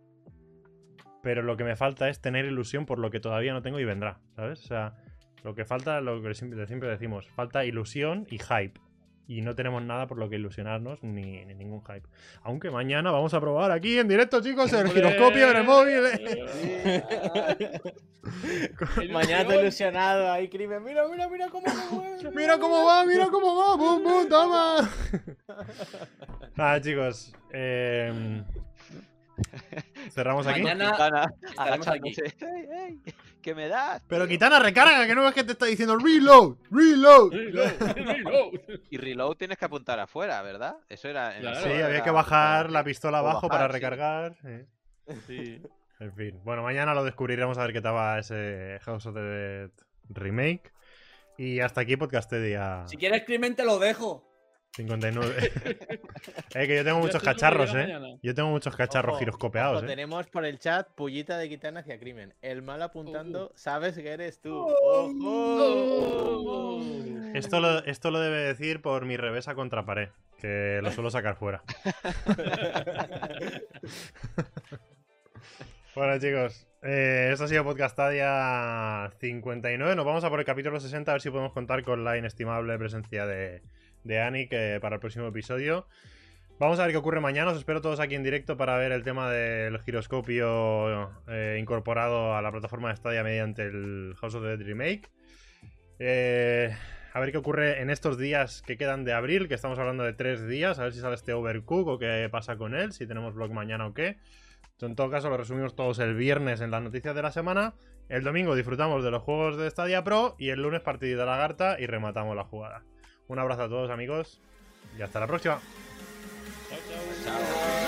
pero lo que me falta es tener ilusión por lo que todavía no tengo y vendrá, ¿sabes? O sea, lo que falta, lo que siempre, siempre decimos, falta ilusión y hype. Y no tenemos nada por lo que ilusionarnos ni, ni ningún hype. Aunque mañana vamos a probar aquí en directo, chicos, el giroscopio en el móvil. ¿eh? Mañana te ilusionado ahí, crimen. Mira, mira, mira cómo mueve. Mira cómo va, mira cómo va, bum, bum, toma. Nada, chicos. eh, cerramos aquí. Mañana aquí. ¿Qué me das? Pero tío?". Kitana, recarga, que no ves que te está diciendo reload, reload. Reload, reload. Y reload tienes que apuntar afuera, ¿verdad? Eso era. en Claro. Sí, había que bajar la pistola abajo bajar, para recargar. sí. Sí. En fin. Bueno, mañana lo descubriremos a ver qué tal va ese House of the Dead remake. Y hasta aquí Podcastedia Si quieres crimen, te lo dejo. 59. eh, que yo tengo muchos cacharros, eh. mañana. Yo tengo muchos cacharros Ojo, giroscopeados, ojo, eh. Tenemos por el chat pullita de Kitana hacia crimen. El mal apuntando, Uh. sabes que eres tú. Oh. ¡Ojo! Esto lo, esto lo debe decir por mi revesa contra pared, que lo suelo sacar fuera. bueno, chicos, eh, esto ha sido Podcastadia 59. Nos vamos a por el capítulo 60 a ver si podemos contar con la inestimable presencia de, de Ani que para el próximo episodio. Vamos a ver qué ocurre mañana. Os espero todos aquí en directo para ver el tema del giroscopio eh, incorporado a la plataforma de Stadia mediante el House of the Dead Remake. Eh, a ver qué ocurre en estos días que quedan de abril, que estamos hablando de tres días, a ver si sale este Overcook o qué pasa con él, si tenemos blog mañana o qué. En todo caso, lo resumimos todos el viernes en las noticias de la semana. El domingo disfrutamos de los juegos de Stadia Pro y el lunes partidita de lagarta y rematamos la jugada. Un abrazo a todos amigos y hasta la próxima. Chao, chao. Chao.